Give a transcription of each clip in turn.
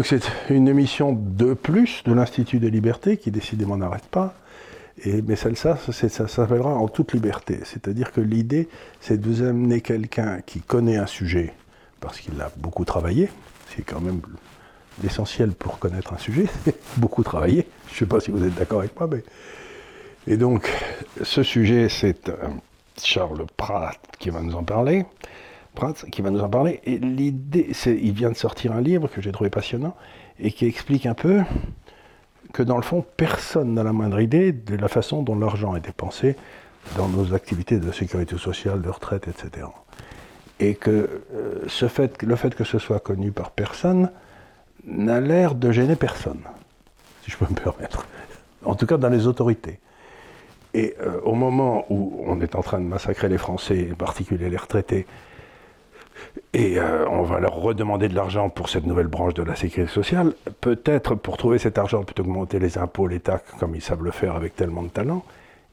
donc c'est une émission de plus de l'Institut des libertés qui décidément n'arrête pas. Et, mais celle-là, ça, s'appellera en toute liberté. C'est-à-dire que l'idée, c'est de vous amener quelqu'un qui connaît un sujet, parce qu'il a beaucoup travaillé. C'est quand même l'essentiel pour connaître un sujet, beaucoup travailler. Je ne sais pas si vous êtes d'accord avec moi, mais. Et donc, ce sujet, c'est euh, Charles Pratt qui va nous en parler. Pratt qui va nous en parler. Et l'idée, il vient de sortir un livre que j'ai trouvé passionnant et qui explique un peu que dans le fond, personne n'a la moindre idée de la façon dont l'argent est dépensé dans nos activités de sécurité sociale, de retraite, etc. Et que euh, ce fait, le fait que ce soit connu par personne n'a l'air de gêner personne, si je peux me permettre. En tout cas dans les autorités. Et euh, au moment où on est en train de massacrer les Français, en particulier les retraités, et euh, on va leur redemander de l'argent pour cette nouvelle branche de la sécurité sociale. Peut-être pour trouver cet argent, plutôt que monter les impôts, les taxes, comme ils savent le faire avec tellement de talent,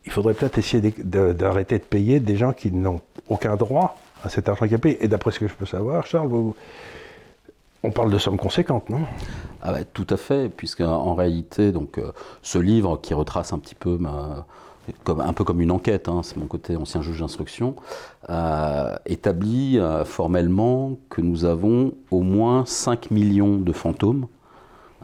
il faudrait peut-être essayer d'arrêter de, payer des gens qui n'ont aucun droit à cet argent payé. Et d'après ce que je peux savoir, Charles, on parle de sommes conséquentes, non? Ah Tout à fait, puisqu'en réalité, donc, euh, ce livre qui retrace un petit peu ma un peu comme une enquête, hein, c'est mon côté ancien juge d'instruction, euh, établit euh, formellement que nous avons au moins 5 millions de fantômes.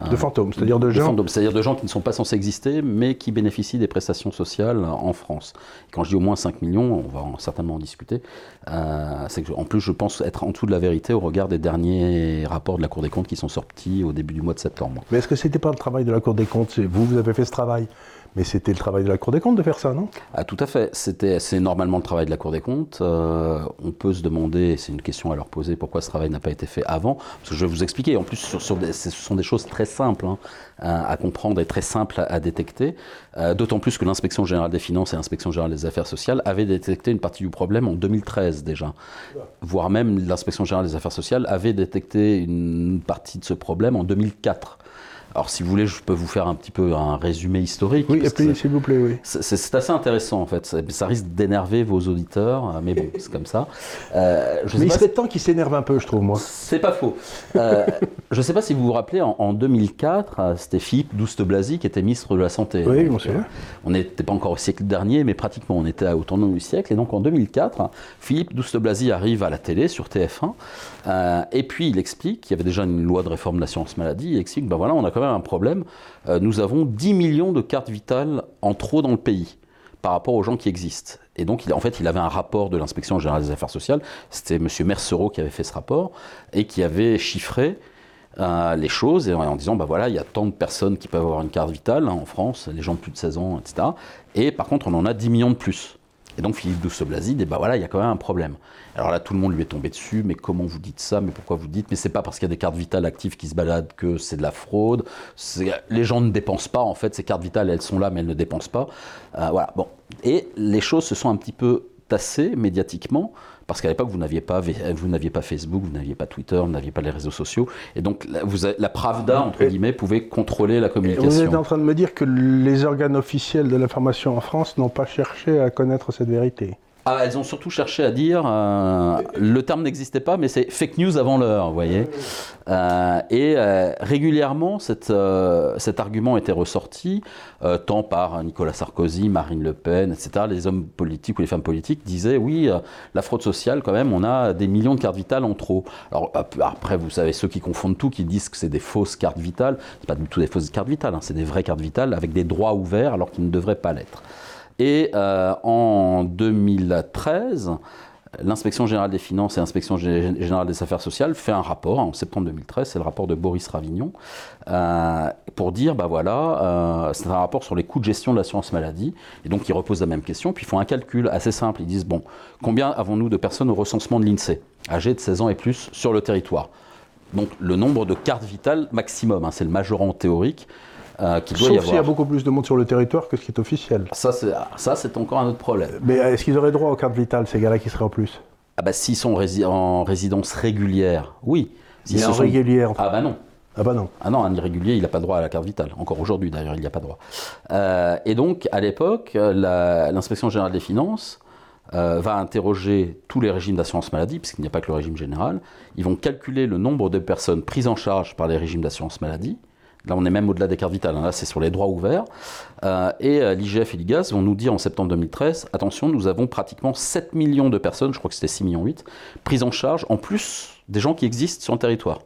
De fantômes, c'est-à-dire de, gens C'est-à-dire de gens qui ne sont pas censés exister, mais qui bénéficient des prestations sociales en France. quand je dis au moins 5 millions, on va certainement en discuter, euh, c'est en plus je pense être en dessous de la vérité au regard des derniers rapports de la Cour des comptes qui sont sortis au début du mois de septembre. Mais est-ce que ce n'était pas le travail de la Cour des comptes? Vous, vous avez fait ce travail mais c'était le travail de la Cour des comptes de faire ça, non? Ah, Tout à fait. C'est normalement le travail de la Cour des comptes. Euh, on peut se demander, c'est une question à leur poser, pourquoi ce travail n'a pas été fait avant. Parce que je vais vous expliquer. En plus, ce sont des choses très simples hein, à, comprendre et très simples à, détecter. Euh, d'autant plus que l'inspection générale des finances et l'inspection générale des affaires sociales avaient détecté une partie du problème en 2013 déjà. Voire même l'inspection générale des affaires sociales avait détecté une partie de ce problème en 2004. Alors, si vous voulez, je peux vous faire un petit peu un résumé historique. Oui, s'il vous plaît, oui. C'est assez intéressant, en fait. Ça risque d'énerver vos auditeurs, euh, mais bon, c'est comme ça. Euh, mais il serait temps qu'ils s'énervent un peu, je trouve, moi. C'est pas faux. Euh, je ne sais pas si vous vous rappelez, en, 2004, c'était Philippe Douste-Blazy qui était ministre de la Santé. Oui, bien sûr. On n'était pas encore au siècle dernier, mais pratiquement, on était au tournant du siècle. Et donc, en 2004, Philippe Douste-Blazy arrive à la télé, sur TF1, et puis il explique qu'il y avait déjà une loi de réforme de l'assurance maladie. Il explique, ben voilà, on a quand même un problème. Euh, nous avons 10 millions de cartes vitales en trop dans le pays par rapport aux gens qui existent. Et donc, en fait, il avait un rapport de l'inspection générale des affaires sociales. C'était M. Mercereau qui avait fait ce rapport et qui avait chiffré euh, les choses en, disant, bah voilà, il y a tant de personnes qui peuvent avoir une carte vitale hein, en France, les gens de plus de 16 ans, etc. Et par contre, on en a 10 millions de plus. Et donc Philippe Douste-Blazy dit, bah voilà, il y a quand même un problème. Alors là, tout le monde lui est tombé dessus, mais comment vous dites ça Mais pourquoi vous dites Mais c'est pas parce qu'il y a des cartes vitales actives qui se baladent que c'est de la fraude. Les gens ne dépensent pas, en fait, ces cartes vitales, elles sont là, mais elles ne dépensent pas. Euh, voilà, bon. Et les choses se sont un petit peu tassées médiatiquement parce qu'à l'époque, vous n'aviez pas, vous n'aviez pas Facebook, vous n'aviez pas Twitter, vous n'aviez pas les réseaux sociaux. Et donc, vous la Pravda, entre guillemets, pouvait contrôler la communication. Vous êtes en train de me dire que les organes officiels de l'information en France n'ont pas cherché à connaître cette vérité ah, elles ont surtout cherché à dire, euh, le terme n'existait pas, mais c'est fake news avant l'heure, vous voyez. Euh, et euh, régulièrement, cet argument était ressorti, tant par Nicolas Sarkozy, Marine Le Pen, etc. Les hommes politiques ou les femmes politiques disaient, oui, la fraude sociale, quand même, on a des millions de cartes vitales en trop. Alors après, vous savez, ceux qui confondent tout, qui disent que c'est des fausses cartes vitales, c'est pas du tout des fausses cartes vitales, hein, c'est des vraies cartes vitales avec des droits ouverts alors qu'ils ne devraient pas l'être. Et euh, en 2013, l'inspection générale des finances et l'inspection générale des affaires sociales fait un rapport, en septembre 2013, c'est le rapport de Boris Ravignon, euh, pour dire, bah voilà, euh, c'est un rapport sur les coûts de gestion de l'assurance maladie, et donc ils reposent la même question, puis ils font un calcul assez simple, ils disent, bon, combien avons-nous de personnes au recensement de l'INSEE, âgées de 16 ans et plus, sur le territoire? Donc le nombre de cartes vitales maximum, hein, c'est le majorant théorique, euh, qu'il doit y avoir. s'il y a beaucoup plus de monde sur le territoire que ce qui est officiel. Ça, c'est encore un autre problème. Mais est-ce qu'ils auraient droit aux cartes vitales, ces gars-là qui seraient en plus? Ah bah, S'ils sont en résidence régulière, oui. S'ils sont régulière. Ah bah non. Ah bah non. Ah non, un irrégulier, il n'a pas droit à la carte vitale. Encore aujourd'hui, d'ailleurs, il n'y a pas droit. Euh, et donc, à l'époque, l'inspection générale des finances euh, va interroger tous les régimes d'assurance maladie, puisqu'il n'y a pas que le régime général. Ils vont calculer le nombre de personnes prises en charge par les régimes d'assurance maladie. Là, on est même au-delà des cartes vitales. Hein. Là, c'est sur les droits ouverts. Euh, et euh, l'IGF et l'IGAS vont nous dire en septembre 2013 attention, nous avons pratiquement 7 millions de personnes, je crois que c'était 6 millions 8, prises en charge, en plus des gens qui existent sur le territoire.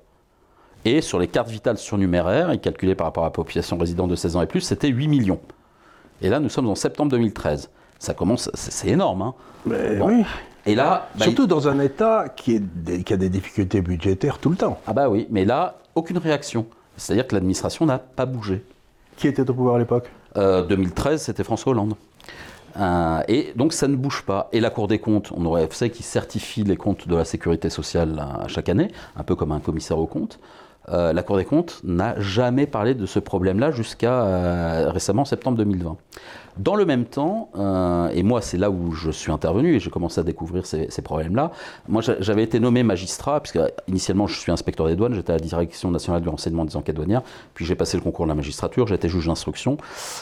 Et sur les cartes vitales surnuméraires, et calculées par rapport à la population résidente de 16 ans et plus, c'était 8 millions. Et là, nous sommes en septembre 2013. Ça commence, c'est énorme. Hein. Mais oui. Et là, bah, Surtout dans un État qui, est, qui, a des difficultés budgétaires tout le temps. Ah bah oui, mais là, aucune réaction. C'est-à-dire que l'administration n'a pas bougé. Qui était au pouvoir à l'époque? 2013, euh, c'était François Hollande. Euh, et donc ça ne bouge pas. Et la Cour des comptes, on aurait, fait qui certifie les comptes de la sécurité sociale euh, chaque année, un peu comme un commissaire aux comptes. La Cour des comptes n'a jamais parlé de ce problème-là jusqu'à récemment septembre 2020. Dans le même temps, euh, et moi c'est là où je suis intervenu et j'ai commencé à découvrir ces, problèmes-là, moi j'avais été nommé magistrat, puisque initialement je suis inspecteur des douanes, j'étais à la Direction nationale du renseignement des enquêtes douanières, puis j'ai passé le concours de la magistrature, j'étais juge d'instruction,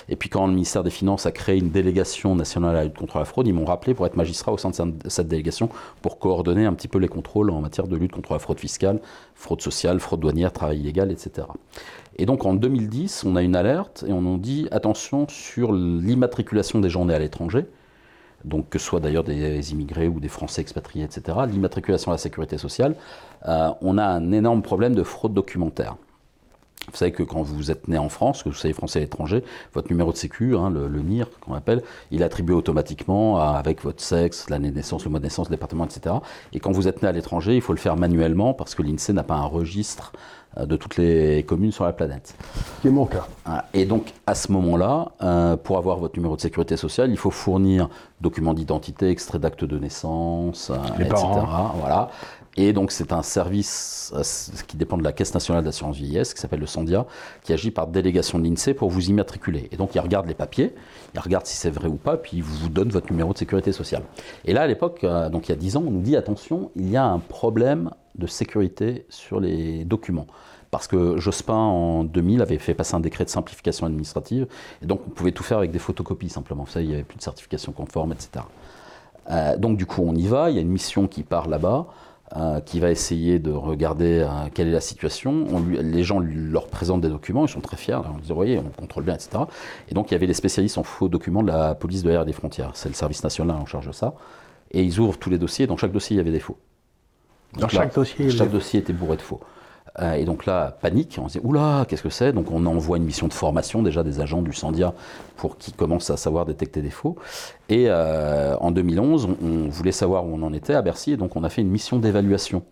et puis quand le ministère des Finances a créé une délégation nationale à la lutte contre la fraude, ils m'ont rappelé pour être magistrat au sein de cette délégation pour coordonner un petit peu les contrôles en matière de lutte contre la fraude fiscale, fraude sociale, fraude douanière, travail illégal, etc. Et donc en 2010, on a une alerte et on nous dit attention sur l'immatriculation des gens nés à l'étranger, donc que ce soit d'ailleurs des immigrés ou des Français expatriés, etc., l'immatriculation à la sécurité sociale, euh, on a un énorme problème de fraude documentaire. Vous savez que quand vous êtes né en France, que vous soyez français à l'étranger, votre numéro de sécu, hein, le, NIR qu'on appelle, il est attribué automatiquement avec votre sexe, l'année de naissance, le mois de naissance, le département, etc. Et quand vous êtes né à l'étranger, il faut le faire manuellement parce que l'INSEE n'a pas un registre de toutes les communes sur la planète. C'est mon cas. Ah, et donc, à ce moment-là, euh, pour avoir votre numéro de sécurité sociale, il faut fournir documents d'identité, extrait d'acte de naissance, euh, les etc. Parents. Voilà. Et donc, c'est un service qui dépend de la Caisse nationale d'assurance vieillesse, qui s'appelle le SANDIA, qui agit par délégation de l'INSEE pour vous immatriculer. Et donc, il regarde les papiers, il regarde si c'est vrai ou pas, puis il vous donne votre numéro de sécurité sociale. Et là, à l'époque, donc il y a 10 ans, on nous dit attention, il y a un problème de sécurité sur les documents. Parce que Jospin, en 2000, avait fait passer un décret de simplification administrative, et donc on pouvait tout faire avec des photocopies simplement. Vous il n'y avait plus de certification conforme, etc. Euh, donc du coup, on y va, il y a une mission qui part là-bas, euh, qui va essayer de regarder euh, quelle est la situation. les gens leur présentent des documents, ils sont très fiers, on dit, vous voyez, on contrôle bien, etc. Et donc il y avait les spécialistes en faux documents de la police de l'air et des frontières, c'est le service national en charge de ça. Et ils ouvrent tous les dossiers, dans chaque dossier il y avait des faux. Dans chaque dossier Chaque dossier était bourré de faux. Euh, et donc là, panique, on se dit, oula, qu'est-ce que c'est? Donc on envoie une mission de formation déjà des agents du Sandia pour qu'ils commencent à savoir détecter des faux. Et euh, en 2011, on, voulait savoir où on en était à Bercy, et donc on a fait une mission d'évaluation.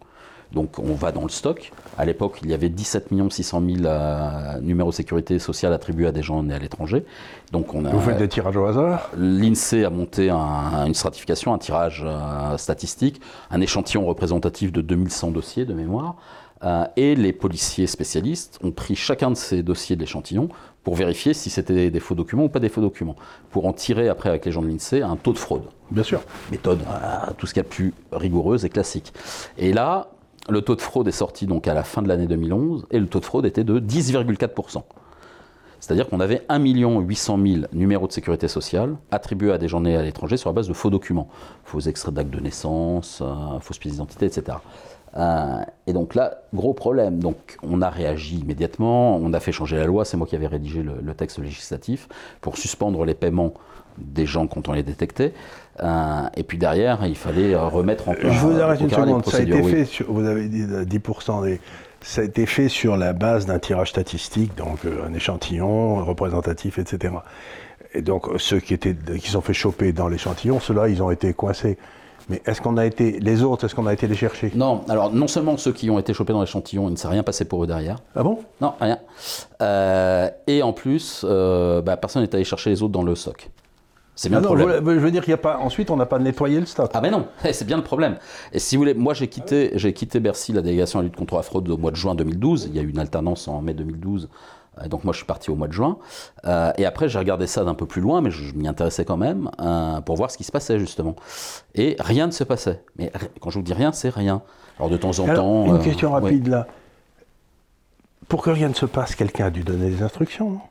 Donc on va dans le stock. À l'époque, il y avait 17 600 000 numéros de sécurité sociale attribués à des gens nés à l'étranger. Donc on a, Vous faites des tirages au hasard? L'INSEE a monté une stratification, un tirage euh, statistique, un échantillon représentatif de 2100 dossiers de mémoire. Euh, et les policiers spécialistes ont pris chacun de ces dossiers de l'échantillon pour vérifier si c'était des faux documents ou pas des faux documents, pour en tirer après avec les gens de l'INSEE un taux de fraude. Bien sûr. Méthode, euh, tout ce qu'il y a de plus rigoureuse et classique. Et là, le taux de fraude est sorti donc à la fin de l'année 2011 et le taux de fraude était de 10,4%. C'est-à-dire qu'on avait 1 800 000 numéros de sécurité sociale attribués à des gens nés à l'étranger sur la base de faux documents, faux extraits d'actes de naissance, euh, fausses pièces d'identité, etc. Euh, et donc là, gros problème. Donc on a réagi immédiatement, on a fait changer la loi, c'est moi qui avais rédigé le, texte législatif pour suspendre les paiements des gens quand on les détectait. Euh, et puis derrière, il fallait remettre en place. Je vous arrête une seconde, ça a été fait, sur, vous avez dit 10% des. Ça a été fait sur la base d'un tirage statistique, donc euh, un échantillon représentatif, etc. Et donc ceux qui, étaient, qui sont fait choper dans l'échantillon, ceux-là, ils ont été coincés. Mais est-ce qu'on a été, les autres, est-ce qu'on a été les chercher? Non, alors non seulement ceux qui ont été chopés dans l'échantillon, il ne s'est rien passé pour eux derrière. Ah bon? Non, rien. Euh, et en plus, euh, bah, personne n'est allé chercher les autres dans le stock. C'est bien ah le problème. je veux dire qu'il a pas. Ensuite, on n'a pas nettoyé le stock. Ah mais non, c'est bien le problème. Et si vous voulez, moi j'ai quitté, j'ai quitté Bercy, la délégation à la lutte contre la fraude au mois de juin 2012. Il y a eu une alternance en mai 2012 euh, donc moi je suis parti au mois de juin. Euh, et après j'ai regardé ça d'un peu plus loin, mais je, m'y intéressais quand même, euh, pour voir ce qui se passait justement. Et rien ne se passait. Mais quand je vous dis rien, c'est rien. Alors de temps en temps... Une question rapide là. Pour que rien ne se passe, quelqu'un a dû donner des instructions, non?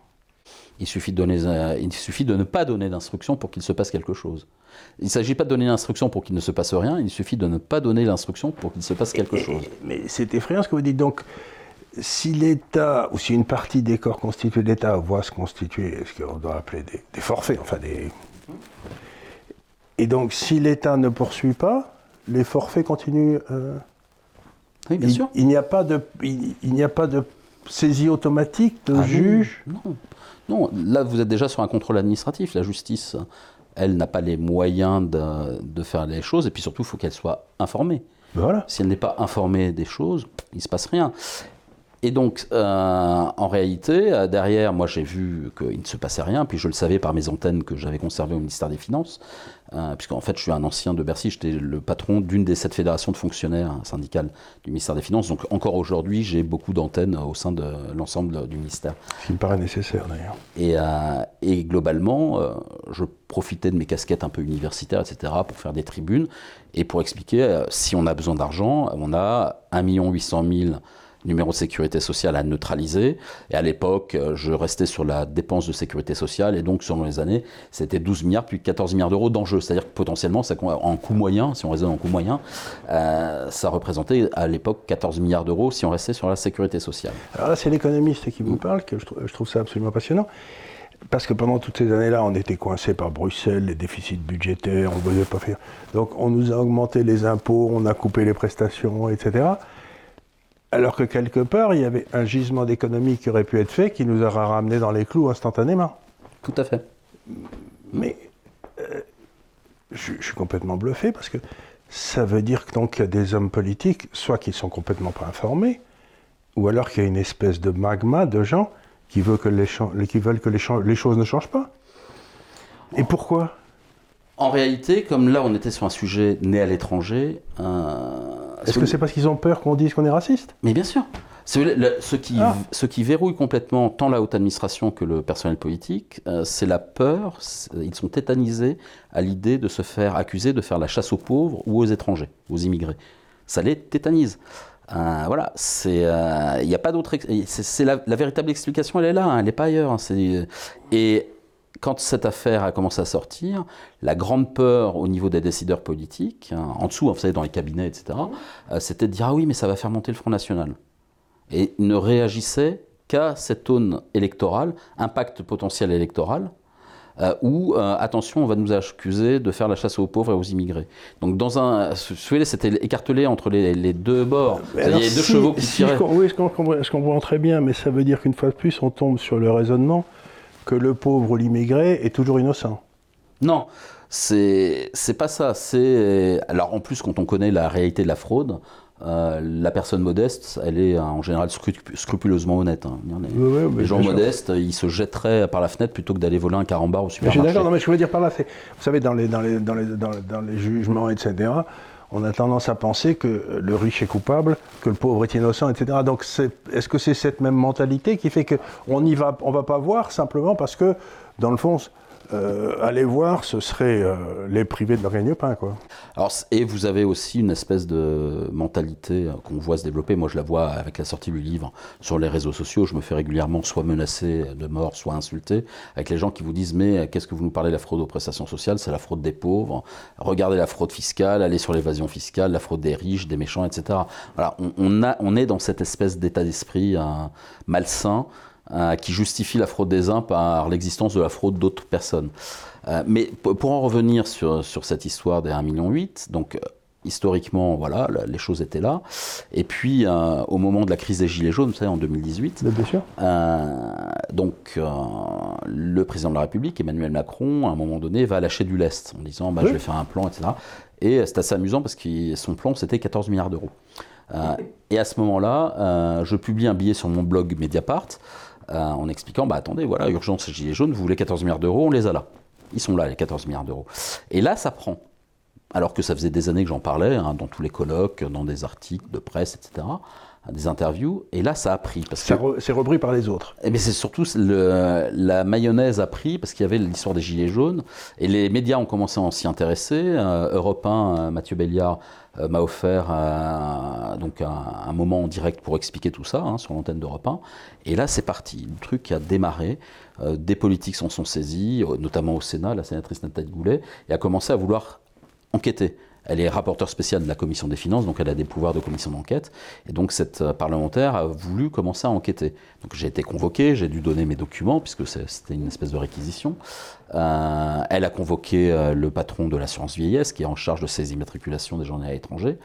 Il suffit de, donner, euh, il suffit de ne pas donner d'instruction pour qu'il se passe quelque chose. Il ne s'agit pas de donner l'instruction pour qu'il ne se passe rien, il suffit de ne pas donner l'instruction pour qu'il se passe quelque chose. Mais c'est effrayant ce que vous dites. Donc, si l'État, ou si une partie des corps constitués d'État voit se constituer ce qu'on doit appeler des, forfaits, enfin des. Et donc, si l'État ne poursuit pas, les forfaits continuent. Euh, oui, bien il, sûr. Il n'y a pas de, il, n'y a pas de saisie automatique de ah juge? Non, non, là vous êtes déjà sur un contrôle administratif. La justice, elle n'a pas les moyens de, de, faire les choses, et puis surtout, il faut qu'elle soit informée. Voilà. Si elle n'est pas informée des choses, il ne se passe rien. Et donc, euh, en réalité, euh, derrière, moi j'ai vu qu'il ne se passait rien, puis je le savais par mes antennes que j'avais conservées au ministère des Finances, euh, puisqu'en fait je suis un ancien de Bercy, j'étais le patron d'une des sept fédérations de fonctionnaires syndicales du ministère des Finances, donc encore aujourd'hui j'ai beaucoup d'antennes au sein de l'ensemble du ministère. Ce qui me paraît nécessaire d'ailleurs. Et, et, globalement, je profitais de mes casquettes un peu universitaires, etc., pour faire des tribunes, et pour expliquer, si on a besoin d'argent, on a 1 800 000 numéro de sécurité sociale à neutraliser. Et à l'époque, euh, je restais sur la dépense de sécurité sociale, et donc selon les années, c'était 12 milliards, puis 14 milliards d'euros d'enjeux. C'est-à-dire que potentiellement, en coût moyen, si on raisonne en coût moyen, euh, ça représentait à l'époque 14 milliards d'euros si on restait sur la sécurité sociale. Alors là, c'est l'économiste qui vous parle, que je, je trouve ça absolument passionnant. Parce que pendant toutes ces années-là, on était coincé par Bruxelles, les déficits budgétaires, on ne pouvait pas faire. Donc on nous a augmenté les impôts, on a coupé les prestations, etc. Alors que quelque part, il y avait un gisement d'économie qui aurait pu être fait, qui nous aura ramené dans les clous instantanément. Tout à fait. Mais euh, je, suis complètement bluffé parce que ça veut dire qu'il y a des hommes politiques, soit qui sont complètement pas informés, ou alors qu'il y a une espèce de magma de gens qui veulent que les, qui veulent que les, les choses ne changent pas. Et pourquoi? En réalité, comme là on était sur un sujet né à l'étranger, euh, est-ce que c'est parce qu'ils ont peur qu'on dise qu'on est raciste? Mais bien sûr. Ce, qui, ah. ce qui verrouille complètement tant la haute administration que le personnel politique, euh, c'est la peur. Ils sont tétanisés à l'idée de se faire accuser de faire la chasse aux pauvres ou aux étrangers, aux immigrés. Ça les tétanise. Euh, voilà, c'est, il euh, n'y a pas d'autre. C'est, la, véritable explication, elle est là, hein, elle n'est pas ailleurs. Hein, et quand cette affaire a commencé à sortir, la grande peur au niveau des décideurs politiques, hein, en dessous, vous savez, dans les cabinets, etc., euh, c'était de dire Ah oui, mais ça va faire monter le Front National. Et ne réagissait qu'à cette aune électorale, impact potentiel électoral, euh, où, euh, attention, on va nous accuser de faire la chasse aux pauvres et aux immigrés. Donc, dans un. C'était écartelé entre les, deux bords. il y a deux chevaux qui tiraient. oui, je comprends très bien, mais ça veut dire qu'une fois de plus, on tombe sur le raisonnement que le pauvre ou l'immigré est toujours innocent. Non, c'est c'est pas ça. C'est alors en plus quand on connaît la réalité de la fraude, euh, la personne modeste, elle est en général scrupuleusement honnête. Hein. les gens modestes, ils se jetteraient par la fenêtre plutôt que d'aller voler un carambar au supermarché. Je suis d'accord, mais je veux dire par là, vous savez, dans les, dans les, dans les, dans les jugements, etc., on a tendance à penser que le riche est coupable, que le pauvre est innocent, etc. Donc est-ce que c'est cette même mentalité qui fait qu'on ne va, on va pas voir simplement parce que, dans le fond, euh, aller voir, ce serait euh, les privés de leur gagne-pain. Quoi. Alors, et vous avez aussi une espèce de mentalité euh, qu'on voit se développer. Moi, je la vois avec la sortie du livre sur les réseaux sociaux. Je me fais régulièrement soit menacer de mort, soit insulter, avec les gens qui vous disent Mais qu'est-ce que vous nous parlez de la fraude aux prestations sociales? C'est la fraude des pauvres. Regardez la fraude fiscale, allez sur l'évasion fiscale, la fraude des riches, des méchants, etc. Voilà, on, a, on est dans cette espèce d'état d'esprit malsain. Euh, qui justifie la fraude des uns par l'existence de la fraude d'autres personnes. Euh, mais pour en revenir sur, sur cette histoire des 1,8 million, donc euh, historiquement, voilà, les choses étaient là. Et puis, au moment de la crise des Gilets jaunes, vous savez, en 2018, Bien sûr. donc le président de la République, Emmanuel Macron, à un moment donné, va lâcher du lest en disant bah, je vais faire un plan, etc. Et c'est assez amusant parce que son plan, c'était 14 milliards d'euros. et à ce moment-là, je publie un billet sur mon blog Mediapart en expliquant, bah attendez, voilà, urgence gilets jaunes, vous voulez 14 milliards d'euros, on les a là. Ils sont là, les 14 milliards d'euros. Et là, ça prend. Alors que ça faisait des années que j'en parlais, hein, dans tous les colloques, dans des articles de presse, etc. des interviews. Et là, ça a pris. C'est repris par les autres. Et eh c'est surtout le, la mayonnaise a pris parce qu'il y avait l'histoire des Gilets jaunes. Et les médias ont commencé à s'y intéresser. Euh, Europe 1, euh, Mathieu Béliard euh, m'a offert donc un, moment en direct pour expliquer tout ça hein, sur l'antenne d'Europe 1. Et là, c'est parti. Le truc a démarré. des politiques s'en sont saisis, notamment au Sénat, la sénatrice Nathalie Goulet, et a commencé à vouloir enquêter. Elle est rapporteure spéciale de la commission des finances, donc elle a des pouvoirs de commission d'enquête. Et donc cette euh, parlementaire a voulu commencer à enquêter. Donc j'ai été convoqué, j'ai dû donner mes documents, puisque c'était une espèce de réquisition. Euh, elle a convoqué euh, le patron de l'assurance vieillesse, qui est en charge de ces immatriculations des journées à l'étranger.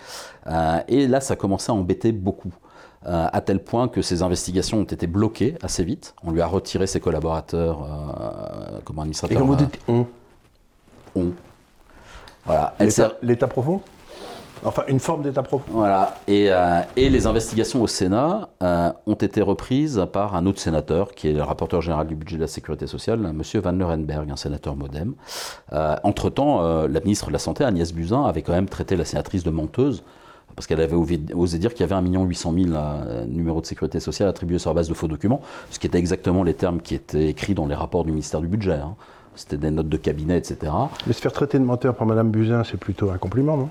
et là, ça a commencé à embêter beaucoup. à tel point que ces investigations ont été bloquées assez vite. On lui a retiré ses collaborateurs comme administrateur. Et comme vous dites on On. Voilà. L'état profond Enfin, une forme d'état profond. Voilà. Et, euh, et, les investigations au Sénat euh, ont été reprises par un autre sénateur, qui est le rapporteur général du budget de la Sécurité sociale, M. Van Lerenberg, un sénateur modem. Euh, entre-temps, la ministre de la Santé, Agnès Buzyn, avait quand même traité la sénatrice de menteuse, parce qu'elle avait osé dire qu'il y avait 1 800 000 numéros de sécurité sociale attribués sur la base de faux documents, ce qui était exactement les termes qui étaient écrits dans les rapports du ministère du Budget. Hein c'était des notes de cabinet, etc. Mais se faire traiter de menteur par Madame Buzyn, c'est plutôt un compliment, non?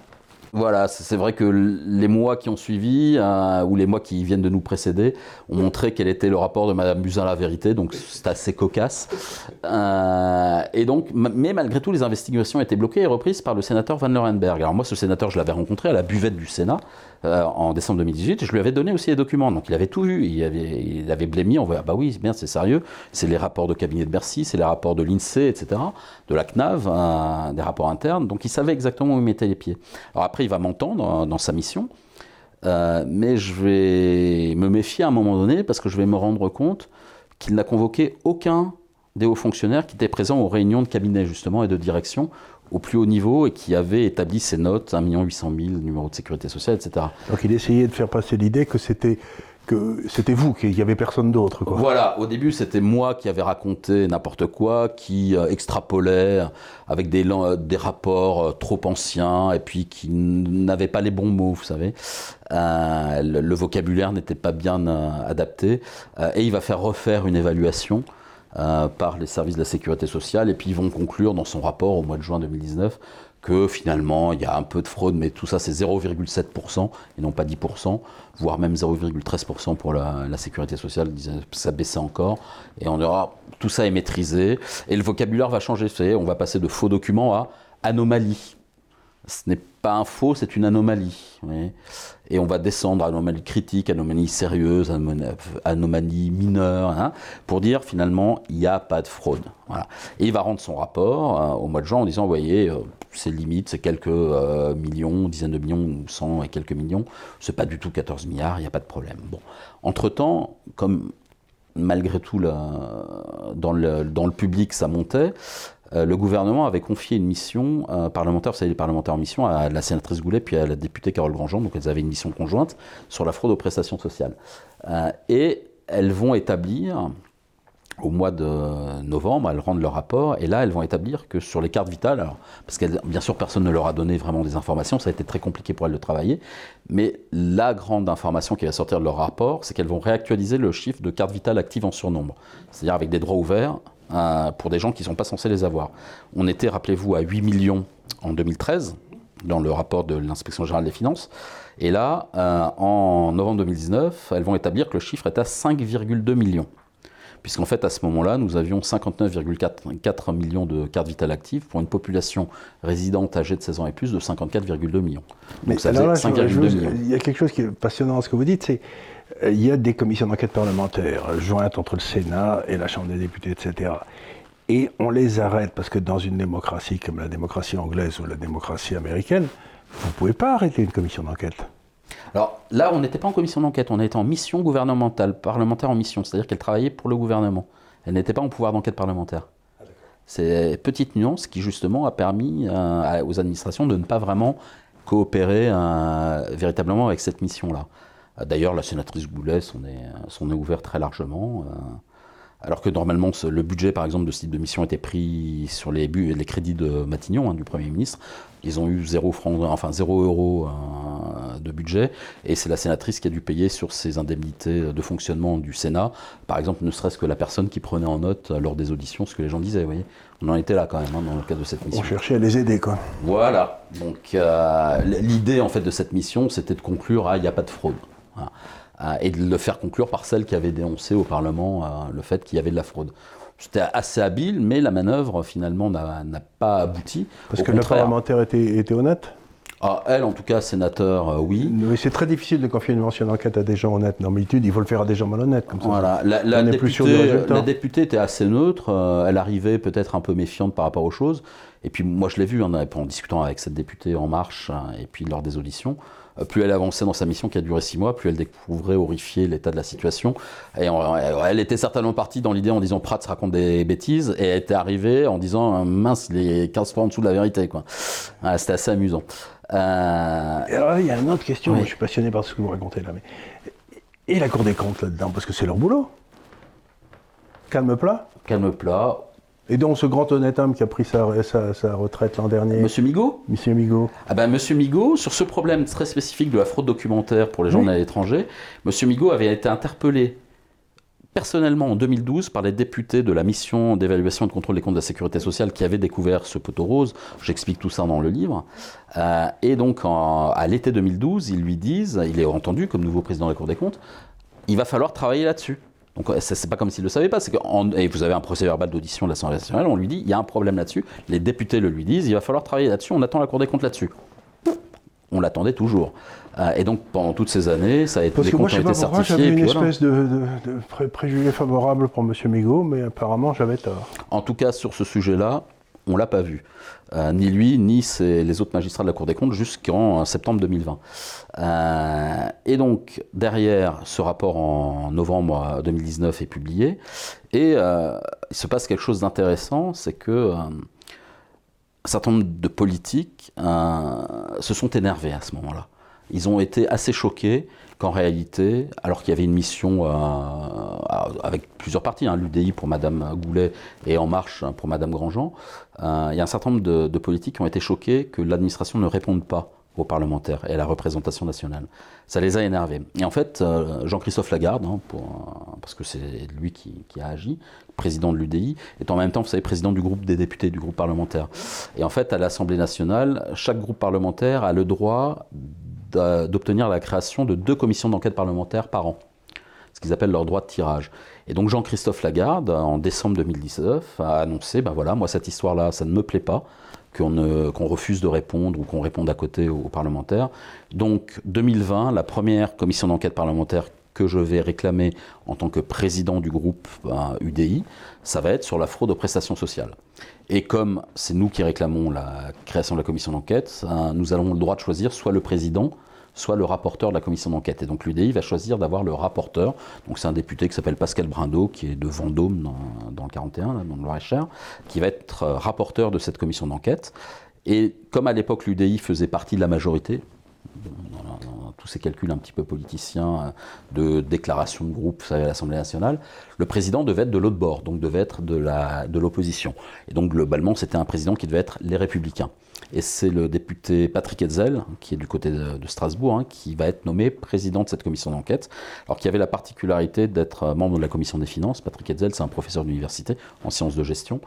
Voilà, c'est vrai que les mois qui ont suivi, euh, ou les mois qui viennent de nous précéder, ont montré quel était le rapport de Madame Buzyn à la vérité, donc c'est assez cocasse. Euh, et donc, mais malgré tout, les investigations étaient bloquées et reprises par le sénateur Van Lerenberg. Alors moi, ce sénateur, je l'avais rencontré à la buvette du Sénat euh, en décembre 2018, et je lui avais donné aussi les documents, donc il avait tout vu, il avait, blémi, on voit, ah bah oui, bien, c'est sérieux, c'est les rapports de cabinet de Bercy, c'est les rapports de l'INSEE, etc., de la CNAV, des rapports internes, donc il savait exactement où il mettait les pieds. Alors après, il va m'entendre dans sa mission, euh, mais je vais me méfier à un moment donné parce que je vais me rendre compte qu'il n'a convoqué aucun des hauts fonctionnaires qui étaient présents aux réunions de cabinet justement et de direction au plus haut niveau et qui avait établi ses notes, 1 800 000 numéros de sécurité sociale, etc. Donc il essayait de faire passer l'idée que c'était que c'était vous, qu'il n'y avait personne d'autre. Voilà, au début c'était moi qui avais raconté n'importe quoi, qui euh, extrapolait avec des, des rapports euh, trop anciens et puis qui n'avait pas les bons mots, vous savez. Euh, le, vocabulaire n'était pas bien adapté et il va faire refaire une évaluation par les services de la sécurité sociale. Et puis ils vont conclure dans son rapport au mois de juin 2019 que finalement il y a un peu de fraude, mais tout ça c'est 0,7% et non pas 10%, voire même 0,13% pour la, sécurité sociale, ça baissait encore, et on aura, tout ça est maîtrisé, et le vocabulaire va changer, on va passer de faux documents à anomalie. Ce n'est pas un faux, c'est une anomalie. Et on va descendre à anomalie critique, anomalie sérieuse, anomalie mineure, hein, pour dire finalement, il n'y a pas de fraude. Et il va rendre son rapport euh, au mois de juin en disant, vous voyez, euh, c'est limite, c'est quelques euh, millions, dizaines de millions, ou 100 et quelques millions. C'est pas du tout 14 milliards, il n'y a pas de problème. Bon. Entre-temps, comme malgré tout dans, le, public ça montait, le gouvernement avait confié une mission euh, parlementaire, vous savez, les parlementaires en mission, à la sénatrice Goulet puis à la députée Carole Grandjean, donc elles avaient une mission conjointe sur la fraude aux prestations sociales. et elles vont établir au mois de novembre, elles rendent leur rapport, et là, elles vont établir que sur les cartes vitales, parce que bien sûr, personne ne leur a donné vraiment des informations, ça a été très compliqué pour elles de travailler, mais la grande information qui va sortir de leur rapport, c'est qu'elles vont réactualiser le chiffre de cartes vitales actives en surnombre, c'est-à-dire avec des droits ouverts euh, pour des gens qui ne sont pas censés les avoir. On était, rappelez-vous, à 8 millions en 2013, dans le rapport de l'inspection générale des finances, et là, euh, en novembre 2019, elles vont établir que le chiffre est à 5,2 millions puisqu'en fait, à ce moment-là, nous avions 59,4 millions de cartes vitales actives pour une population résidente âgée de 16 ans et plus de 54,2 millions. Donc ça faisait 5,2 millions. Il y a quelque chose qui est passionnant dans ce que vous dites, c'est il y a des commissions d'enquête parlementaires jointes entre le Sénat et la Chambre des députés, etc. Et on les arrête parce que dans une démocratie comme la démocratie anglaise ou la démocratie américaine, vous ne pouvez pas arrêter une commission d'enquête. Alors là, on n'était pas en commission d'enquête, on était en mission gouvernementale, parlementaire en mission, c'est-à-dire qu'elle travaillait pour le gouvernement. Elle n'était pas en pouvoir d'enquête parlementaire. C'est petite nuance qui justement a permis euh, aux administrations de ne pas vraiment coopérer euh, véritablement avec cette mission-là. D'ailleurs, la sénatrice Goulet s'en est, est ouverte très largement. Euh, alors que normalement, le budget, par exemple, de ce type de mission était pris sur les, les crédits de Matignon, hein, du Premier ministre. Ils ont eu 0 francs, enfin 0 euros de budget, et c'est la sénatrice qui a dû payer sur ses indemnités de fonctionnement du Sénat, par exemple, ne serait-ce que la personne qui prenait en note lors des auditions ce que les gens disaient, vous voyez. On en était là quand même hein, dans le cadre de cette mission. On cherchait à les aider, quoi. Voilà. Donc euh, l'idée en fait de cette mission, c'était de conclure, ah, il n'y a pas de fraude. Et de le faire conclure par celle qui avait dénoncé au Parlement le fait qu'il y avait de la fraude. C'était assez habile, mais la manœuvre finalement n'a pas abouti. Parce que le parlementaire était, était honnête ah, elle, en tout cas, sénateur, euh, oui. Mais c'est très difficile de confier une mention d'enquête à des gens honnêtes. D'habitude, il faut le faire à des gens malhonnêtes. Comme ça. Voilà. La, députée, la, députée, était assez neutre. Euh, elle arrivait peut-être un peu méfiante par rapport aux choses. Et puis, moi, je l'ai vu hein, en discutant avec cette députée En Marche hein, et puis lors des auditions. Euh, plus elle avançait dans sa mission qui a duré six mois, plus elle découvrait horrifiée l'état de la situation. Et elle était certainement partie dans l'idée en disant Prats raconte des bêtises, et elle était arrivée en disant mince, les 15 fois en dessous de la vérité. Quoi. C'était assez amusant. Euh... alors il y a une autre question, je suis passionné par ce que vous racontez là. Mais... Et la Cour des comptes là-dedans, parce que c'est leur boulot. Calme plat Calme plat. Et donc ce grand honnête homme qui a pris sa, sa, retraite l'an dernier. Monsieur Migaud Monsieur Migaud. Ah ben Monsieur Migaud, sur ce problème très spécifique de la fraude documentaire pour les gens à l'étranger, Monsieur Migaud avait été interpellé personnellement en 2012 par les députés de la mission d'évaluation et de contrôle des comptes de la sécurité sociale qui avaient découvert ce poteau rose. J'explique tout ça dans le livre. Euh, et donc à l'été 2012, ils lui disent, il est entendu comme nouveau président de la Cour des comptes, il va falloir travailler là-dessus. Donc c'est pas comme s'il ne le savait pas, c'est que et vous avez un procès verbal d'audition de l'Assemblée nationale, on lui dit il y a un problème là-dessus, les députés le lui disent, il va falloir travailler là-dessus, on attend la Cour des comptes là-dessus. On l'attendait toujours. Euh, et donc pendant toutes ces années, ça a été Parce que moi, je sais pas pourquoi j'avais une espèce de, préjugé favorable pour M. Migaud, mais apparemment j'avais tort. En tout cas, sur ce sujet-là, on l'a pas vu. Euh, ni lui, ni les autres magistrats de la Cour des comptes jusqu'en septembre 2020. Euh, et donc, derrière, ce rapport en novembre 2019 est publié. Et il se passe quelque chose d'intéressant, c'est que un certain nombre de politiques se sont énervés à ce moment-là ils ont été assez choqués qu'en réalité, alors qu'il y avait une mission euh, avec plusieurs partis, hein, l'UDI pour Madame Goulet et En Marche pour Madame Grandjean, euh, il y a un certain nombre de, politiques qui ont été choqués que l'administration ne réponde pas aux parlementaires et à la représentation nationale. Ça les a énervés. Et en fait, euh, Jean-Christophe Lagarde, hein, parce que c'est lui qui, qui, a agi, président de l'UDI, est en même temps, vous savez, président du groupe des députés, du groupe parlementaire. Et en fait, à l'Assemblée nationale, chaque groupe parlementaire a le droit d'obtenir la création de deux commissions d'enquête parlementaire par an, ce qu'ils appellent leur droit de tirage. Et donc Jean-Christophe Lagarde, en décembre 2019, a annoncé, ben voilà, moi cette histoire-là, ça ne me plaît pas, qu'on refuse de répondre ou qu'on réponde à côté aux, parlementaires. Donc 2020, la première commission d'enquête parlementaire que je vais réclamer en tant que président du groupe UDI, ben, ça va être sur la fraude aux prestations sociales. Et comme c'est nous qui réclamons la création de la commission d'enquête, hein, nous avons le droit de choisir soit le président, soit le rapporteur de la commission d'enquête. Et donc l'UDI va choisir d'avoir le rapporteur. Donc c'est un député qui s'appelle Pascal Brindot, qui est de Vendôme dans, le 41, dans le Loir-et-Cher, qui va être euh, rapporteur de cette commission d'enquête. Et comme à l'époque l'UDI faisait partie de la majorité, dans, tous ces calculs un petit peu politiciens euh, de déclaration de groupe à l'Assemblée nationale, le président devait être de l'autre bord, donc devait être de l'opposition. De et donc globalement, c'était un président qui devait être les républicains. Et c'est le député Patrick Hetzel, qui est du côté de, Strasbourg, hein, qui va être nommé président de cette commission d'enquête, alors qui avait la particularité d'être membre de la commission des finances. Patrick Hetzel, c'est un professeur d'université en sciences de gestion,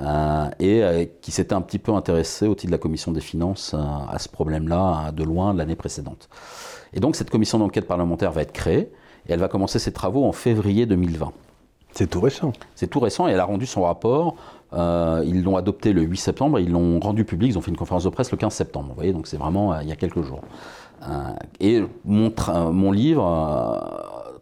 euh, et euh, qui s'était un petit peu intéressé au titre de la commission des finances euh, à ce problème-là de loin l'année précédente. Et donc cette commission d'enquête parlementaire va être créée, et elle va commencer ses travaux en février 2020. C'est tout récent. C'est tout récent et elle a rendu son rapport. Euh, ils l'ont adopté le 8 septembre ils l'ont rendu public. Ils ont fait une conférence de presse le 15 septembre. Vous voyez, donc c'est vraiment euh, il y a quelques jours. Euh, et mon, mon livre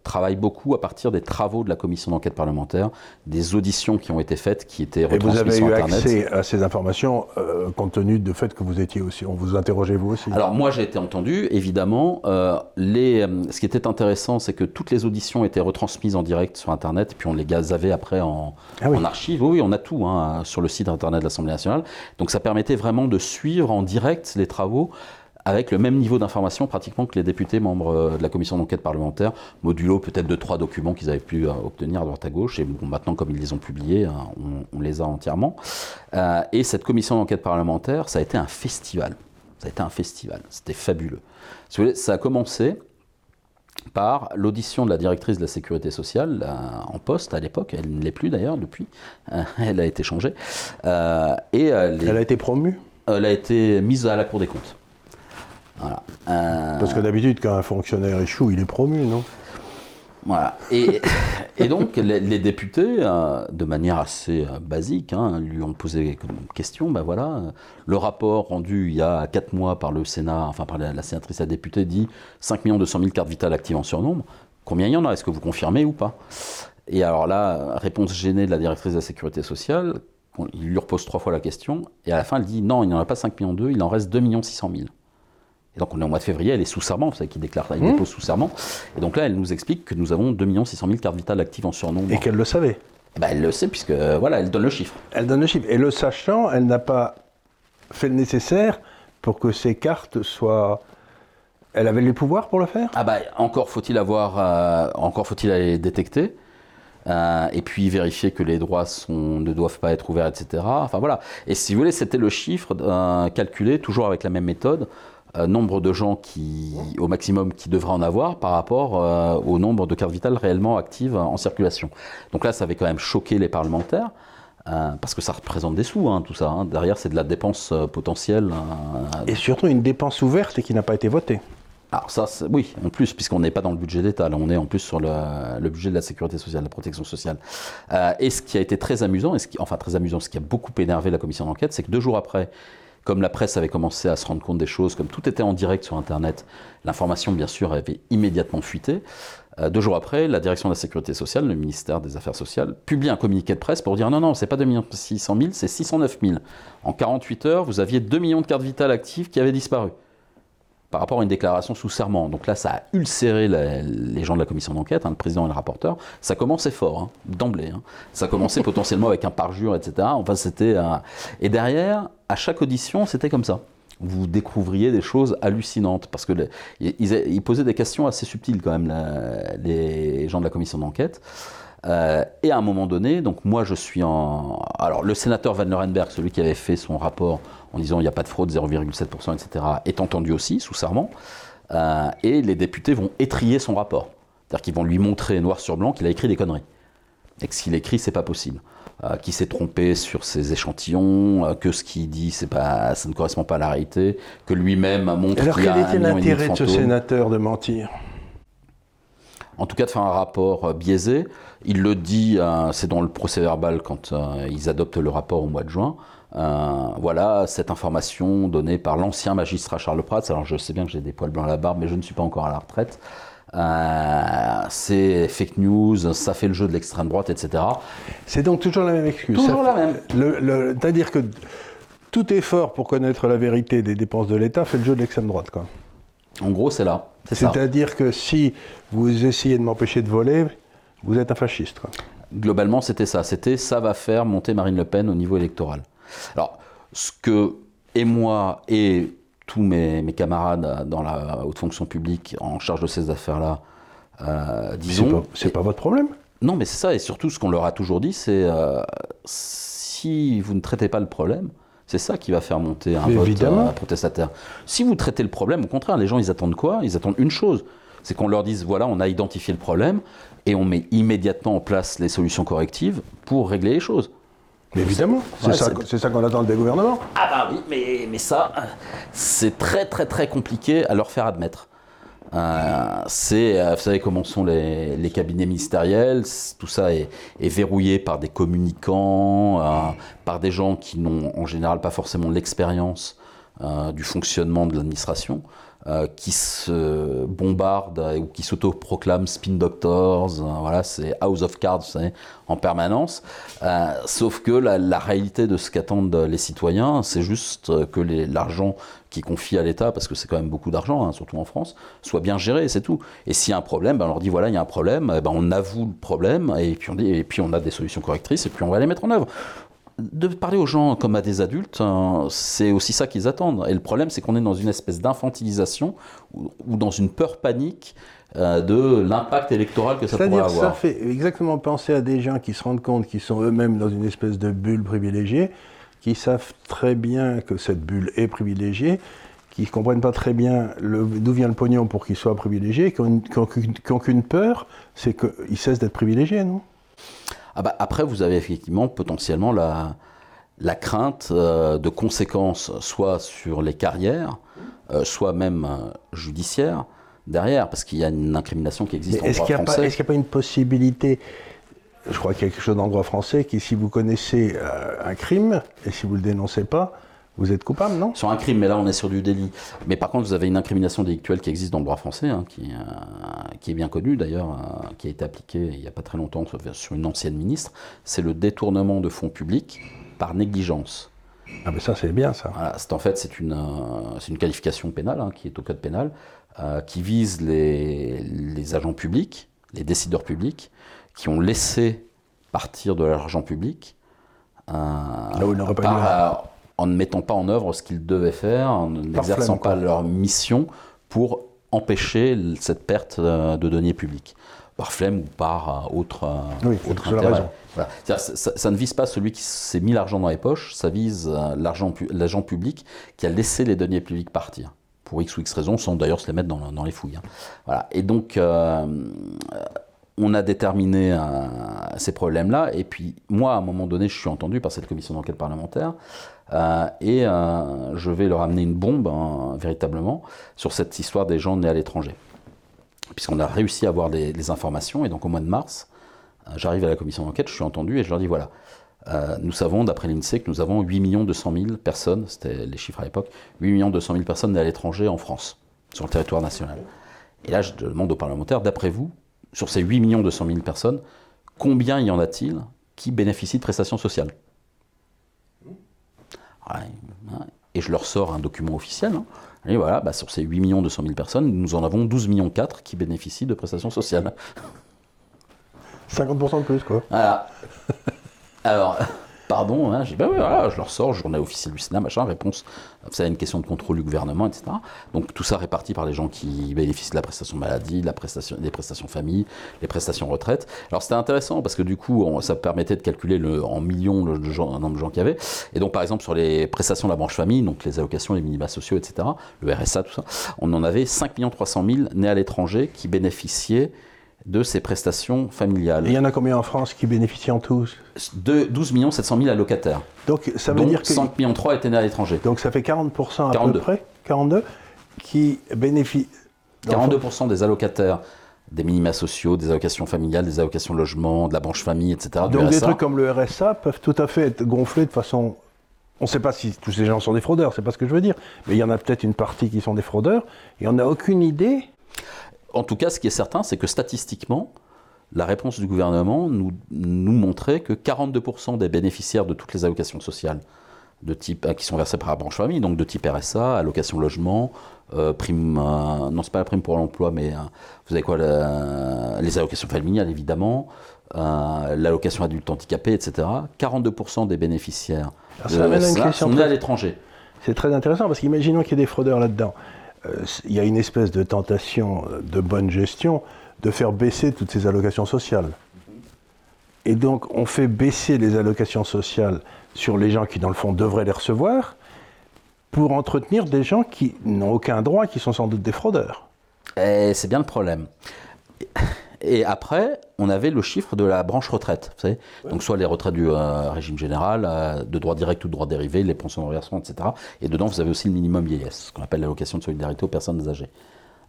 travaille beaucoup à partir des travaux de la commission d'enquête parlementaire, des auditions qui ont été faites, qui étaient retransmises sur Internet. Et vous avez eu accès à ces informations euh, compte tenu du fait que vous étiez aussi, on vous interrogeait vous aussi Alors moi j'ai été entendu, évidemment. Euh, les, euh, ce qui était intéressant, c'est que toutes les auditions étaient retransmises en direct sur Internet, et puis on les avait après en, ah en archive. Oui, on a tout hein, sur le site Internet de l'Assemblée nationale. Donc ça permettait vraiment de suivre en direct les travaux avec le même niveau d'information pratiquement que les députés membres euh, de la commission d'enquête parlementaire, modulo peut-être de trois documents qu'ils avaient pu euh, obtenir à droite à gauche. Et bon, maintenant, comme ils les ont publiés, hein, on, les a entièrement. Euh, et cette commission d'enquête parlementaire, ça a été un festival. Ça a été un festival, c'était fabuleux. Ça a commencé par l'audition de la directrice de la sécurité sociale en poste à l'époque, elle ne l'est plus d'ailleurs depuis, elle a été changée. Euh, et, elle a été promue? Elle a été mise à la Cour des comptes. Voilà. Parce que d'habitude, quand un fonctionnaire échoue, il est promu, non? Voilà. Et, donc, les, députés, euh, de manière assez euh, basique, hein, lui ont posé comme question, ben voilà, le rapport rendu il y a 4 mois par le Sénat, enfin par la, sénatrice à député, dit 5 200 000 cartes vitales actives en surnombre. Combien il y en a? Est-ce que vous confirmez ou pas? Et alors là, réponse gênée de la directrice de la Sécurité sociale, il lui repose trois fois la question, et à la fin, elle dit non, il n'y en a pas 5 200 il en reste 2 600 000. Et donc on est au mois de février, elle est sous serment, vous savez qu'il déclare, il mmh. dépose sous serment. Et donc là, elle nous explique que nous avons 2 600 000 cartes vitales actives en surnombre. Et qu'elle le savait bah, Elle le sait, puisque voilà, elle donne le chiffre. Elle donne le chiffre. Et le sachant, elle n'a pas fait le nécessaire pour que ces cartes soient. Elle avait les pouvoirs pour le faire? Ah bah encore faut-il avoir, euh, encore faut-il les détecter. Euh, et puis vérifier que les droits sont, ne doivent pas être ouverts, etc. Enfin voilà. Et si vous voulez, c'était le chiffre euh, calculé toujours avec la même méthode nombre de gens qui, au maximum qui devraient en avoir par rapport euh, au nombre de cartes vitales réellement actives en circulation. Donc là, ça avait quand même choqué les parlementaires. Euh, parce que ça représente des sous, hein, tout ça. Hein. Derrière, c'est de la dépense potentielle. et surtout une dépense ouverte et qui n'a pas été votée. Alors ça, oui, en plus, puisqu'on n'est pas dans le budget d'État, là, on est en plus sur le, budget de la sécurité sociale, la protection sociale. et ce qui a été très amusant, et ce qui, enfin très amusant, ce qui a beaucoup énervé la commission d'enquête, c'est que deux jours après, comme la presse avait commencé à se rendre compte des choses, comme tout était en direct sur Internet, l'information, bien sûr, avait immédiatement fuité. Euh, deux jours après, la direction de la sécurité sociale, le ministère des Affaires sociales, publie un communiqué de presse pour dire non, non, c'est pas 2 600 000, c'est 609 000. En 48 heures, vous aviez 2 millions de cartes vitales actives qui avaient disparu par rapport à une déclaration sous serment. Donc là, ça a ulcéré les gens de la commission d'enquête, hein, le président et le rapporteur. Ça commençait fort, hein, d'emblée. Hein. Ça commençait potentiellement avec un parjure, etc. Enfin, c'était. Et derrière, à chaque audition, c'était comme ça. Vous découvriez des choses hallucinantes parce que ils, posaient des questions assez subtiles quand même, les gens de la commission d'enquête. Euh, et à un moment donné, donc moi je suis en. Alors le sénateur Van Lerenberg, celui qui avait fait son rapport en disant il n'y a pas de fraude, 0,7%, etc., est entendu aussi sous serment. Euh, et les députés vont étrier son rapport. C'est-à-dire qu'ils vont lui montrer noir sur blanc qu'il a écrit des conneries. Et que ce qu'il écrit, c'est pas possible. Euh, qu'il s'est trompé sur ses échantillons, que ce qu'il dit, c'est pas, ça ne correspond pas à la réalité, que lui-même montre Alors quel était l'intérêt de ce sénateur de mentir? En tout cas de faire un rapport euh, biaisé. Il le dit, euh, c'est dans le procès verbal quand euh, ils adoptent le rapport au mois de juin. voilà cette information donnée par l'ancien magistrat Charles Prats. Alors je sais bien que j'ai des poils blancs à la barbe, mais je ne suis pas encore à la retraite. c'est fake news, ça fait le jeu de l'extrême droite, etc. C'est donc toujours la même excuse. Toujours la même. C'est-à-dire que tout effort pour connaître la vérité des dépenses de l'État fait le jeu de l'extrême droite. Quoi. En gros, c'est là. C'est-à-dire que si vous essayez de m'empêcher de voler, vous êtes un fasciste. Globalement, c'était ça. C'était ça va faire monter Marine Le Pen au niveau électoral. Alors, ce que et moi et tous mes, camarades dans la haute fonction publique en charge de ces affaires-là, euh, disons. C'est pas, pas, votre problème Non, mais c'est ça. Et surtout, ce qu'on leur a toujours dit, c'est euh, si vous ne traitez pas le problème, c'est ça qui va faire monter un vote euh, protestataire. Si vous traitez le problème, au contraire, les gens, ils attendent quoi? Ils attendent une chose. C'est qu'on leur dise, voilà, on a identifié le problème et on met immédiatement en place les solutions correctives pour régler les choses. Mais évidemment, c'est ça, qu'on attend des gouvernements. Ah bah oui, mais, mais ça, c'est très très très compliqué à leur faire admettre. Euh, c'est, euh, vous savez comment sont les, cabinets ministériels, tout ça est, verrouillé par des communicants, euh, par des gens qui n'ont en général pas forcément l'expérience du fonctionnement de l'administration. Euh, qui se bombardent ou qui s'auto-proclament spin doctors. Euh, voilà, c'est House of Cards vous savez, en permanence. Euh, sauf que la, réalité de ce qu'attendent les citoyens, c'est juste que l'argent qui confie à l'État, parce que c'est quand même beaucoup d'argent, hein, surtout en France, soit bien géré, c'est tout. Et s'il y a un problème, ben on leur dit voilà, il y a un problème, eh ben on avoue le problème, et puis, on dit, et puis on a des solutions correctrices, et puis on va les mettre en œuvre de parler aux gens comme à des adultes, hein, c'est aussi ça qu'ils attendent. Et le problème, c'est qu'on est dans une espèce d'infantilisation ou, dans une peur panique euh, de l'impact électoral que ça pourrait avoir. Ça fait exactement penser à des gens qui se rendent compte qu'ils sont eux-mêmes dans une espèce de bulle privilégiée, qui savent très bien que cette bulle est privilégiée, qui ne comprennent pas très bien d'où vient le pognon pour qu'ils soient privilégiés, qui n'ont qu'une peur, c'est qu'ils cessent d'être privilégiés, non? Ah bah, Après, vous avez effectivement potentiellement la, la crainte euh, de conséquences, soit sur les carrières, euh, soit même euh, judiciaires, derrière, parce qu'il y a une incrimination qui existe en droit français. Est-ce qu'il n'y a pas une possibilité je crois qu'il y a quelque chose dans le droit français qui, si vous connaissez un crime et si vous ne le dénoncez pas, vous êtes coupable, non? Sur un crime, mais là on est sur du délit. Mais par contre, vous avez une incrimination délictuelle qui existe dans le droit français, hein, qui, euh, qui, est bien connue d'ailleurs, euh, qui a été appliquée il n'y a pas très longtemps sur une ancienne ministre. C'est le détournement de fonds publics par négligence. Ah mais ça c'est bien ça. Voilà, en fait c'est une, euh, une qualification pénale hein, qui est au code pénal, qui vise les, les, agents publics, les décideurs publics, qui ont laissé partir de l'argent public. Là où il n'aurait pas en ne mettant pas en œuvre ce qu'ils devaient faire, en n'exerçant pas leur mission pour empêcher cette perte euh, de deniers publics, par flemme ou par euh, autre, euh, oui, autre intérêt. Ça, ça, ne vise pas celui qui s'est mis l'argent dans les poches, ça vise l'agent public qui a laissé les deniers publics partir pour X ou X raisons, sans d'ailleurs se les mettre dans, dans les fouilles. Hein. Voilà. Et donc, on a déterminé ces problèmes-là, et puis moi, à un moment donné, je suis entendu par cette commission d'enquête parlementaire, euh, et euh, je vais leur amener une bombe, hein, véritablement, sur cette histoire des gens nés à l'étranger. Puisqu'on a réussi à avoir des, informations, et donc au mois de mars, euh, j'arrive à la commission d'enquête, je suis entendu, et je leur dis voilà, nous savons, d'après l'INSEE, que nous avons 8 200 000 personnes, c'était les chiffres à l'époque, 8 200 000 personnes nées à l'étranger en France, sur le territoire national. Et là, je demande aux parlementaires, d'après vous, sur ces 8 200 000 personnes, combien y en a-t-il qui bénéficient de prestations sociales? Et je leur sors un document officiel. Hein. Et voilà, bah, sur ces 8 200 000 personnes, nous en avons 12 millions 4 qui bénéficient de prestations sociales. 50% de plus, quoi. Voilà. Alors, pardon, hein, bah voilà, je leur sors, journée officielle du Sénat, machin, réponse, c'est une question de contrôle du gouvernement, etc. Donc tout ça réparti par les gens qui bénéficient de la prestation maladie, des prestations famille, les prestations retraite. Alors c'était intéressant parce que du coup, ça permettait de calculer le, en millions le, nombre de gens qu'il y avait. Et donc par exemple sur les prestations de la branche famille, donc les allocations, les minima sociaux, etc., le RSA, tout ça, on en avait 5 300 000 nés à l'étranger qui bénéficiaient de ces prestations familiales. Et il y en a combien en France qui bénéficient en tous de 12 700 000 allocataires. Donc ça veut dire que 5 millions 3 étaient nés à l'étranger. Donc ça fait 40% à peu près, 42 qui bénéficient 42% des allocataires des minima sociaux, des allocations familiales, des allocations logement, de la branche famille, etc. Donc des trucs comme le RSA peuvent tout à fait être gonflés de façon on ne sait pas si tous ces gens sont des fraudeurs, c'est pas ce que je veux dire, mais il y en a peut-être une partie qui sont des fraudeurs, et on n'a aucune idée en tout cas, ce qui est certain, c'est que statistiquement, la réponse du gouvernement nous, nous montrait que 42% des bénéficiaires de toutes les allocations sociales de type, euh, qui sont versées par la branche famille, donc de type RSA, allocation logement, euh, prime, euh, non c'est pas la prime pour l'emploi, mais vous avez quoi, les allocations familiales évidemment, l'allocation adulte handicapé, etc. 42% des bénéficiaires de RSA sont nés à l'étranger. C'est très intéressant parce qu'imaginons qu'il y ait des fraudeurs là-dedans. Euh, il y a une espèce de tentation de bonne gestion de faire baisser toutes ces allocations sociales. Et donc, on fait baisser les allocations sociales sur les gens qui, dans le fond, devraient les recevoir pour entretenir des gens qui n'ont aucun droit, qui sont sans doute des fraudeurs. C'est bien le problème. Et après, on avait le chiffre de la branche retraite. Vous savez Donc, soit les retraites du euh, régime général, euh, de droit direct ou de droit dérivé, les pensions de reversement, etc. Et dedans, vous avez aussi le minimum vieillesse, ce qu'on appelle l'allocation de solidarité aux personnes âgées.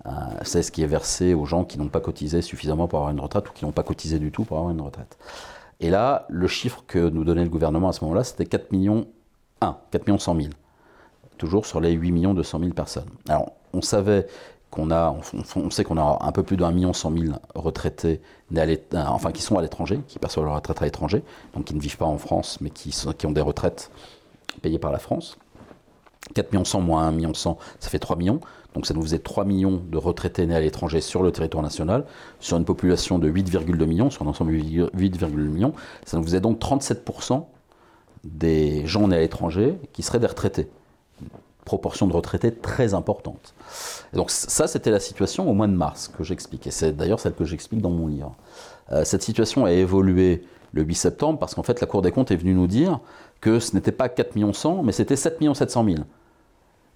Euh, c'est ce qui est versé aux gens qui n'ont pas cotisé suffisamment pour avoir une retraite ou qui n'ont pas cotisé du tout pour avoir une retraite. Et là, le chiffre que nous donnait le gouvernement à ce moment-là, c'était 4 millions 1, 4 millions 100 000. Toujours sur les 8 millions 200 000 personnes. Alors, on savait on, sait qu'on a un peu plus d'un million cent mille retraités, euh, enfin qui sont à l'étranger, qui perçoivent leur retraite à l'étranger, donc qui ne vivent pas en France, mais qui, ont des retraites payées par la France. 4 millions 100 moins 1 million 100, ça fait 3 millions. Donc ça nous faisait 3 millions de retraités nés à l'étranger sur le territoire national, sur une population de 8,2 millions, sur un ensemble de 8,2 millions. Ça nous faisait donc 37% des gens nés à l'étranger qui seraient des retraités proportion de retraités très importante. donc ça, c'était la situation au mois de mars que j'explique. Et c'est d'ailleurs celle que j'explique dans mon livre. Euh, cette situation a évolué le 8 septembre parce qu'en fait, la Cour des comptes est venue nous dire que ce n'était pas 4 100 mais c'était 7 700 000.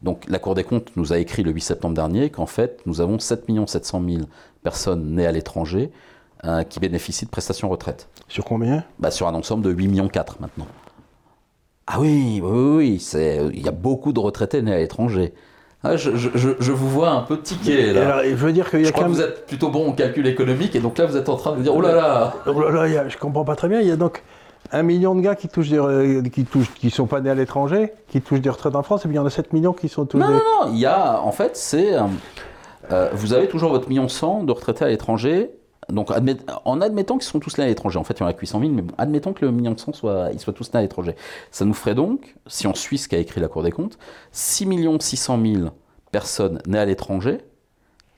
Donc la Cour des comptes nous a écrit le 8 septembre dernier qu'en fait, nous avons 7 700 000 personnes nées à l'étranger euh, qui bénéficient de prestations retraite. Sur combien? Bah, Sur un ensemble de 8 millions 4 maintenant. Ah oui, oui, oui, il y a beaucoup de retraités nés à l'étranger. Ah, je, vous vois un peu tiquer là. Alors, je veux dire qu'il y a je crois que vous êtes plutôt bon en calcul économique et donc là vous êtes en train de vous dire oh là là. Oh là là, je comprends pas très bien. Il y a donc un million de gars qui touchent des, qui touchent, qui sont pas nés à l'étranger, qui touchent des retraites en France, et puis il y en a 7 millions qui sont tous. Non, non, non, il y a, en fait, c'est. Euh, vous avez toujours votre million 100 de retraités à l'étranger. Donc, en admettant qu'ils sont tous nés à l'étranger, en fait, il y en a 800 000, mais bon, admettons que le million 100 soit, ils soient tous nés à l'étranger. Ça nous ferait donc, si on suit ce qu'a écrit la Cour des comptes, 6 600 000 personnes nées à l'étranger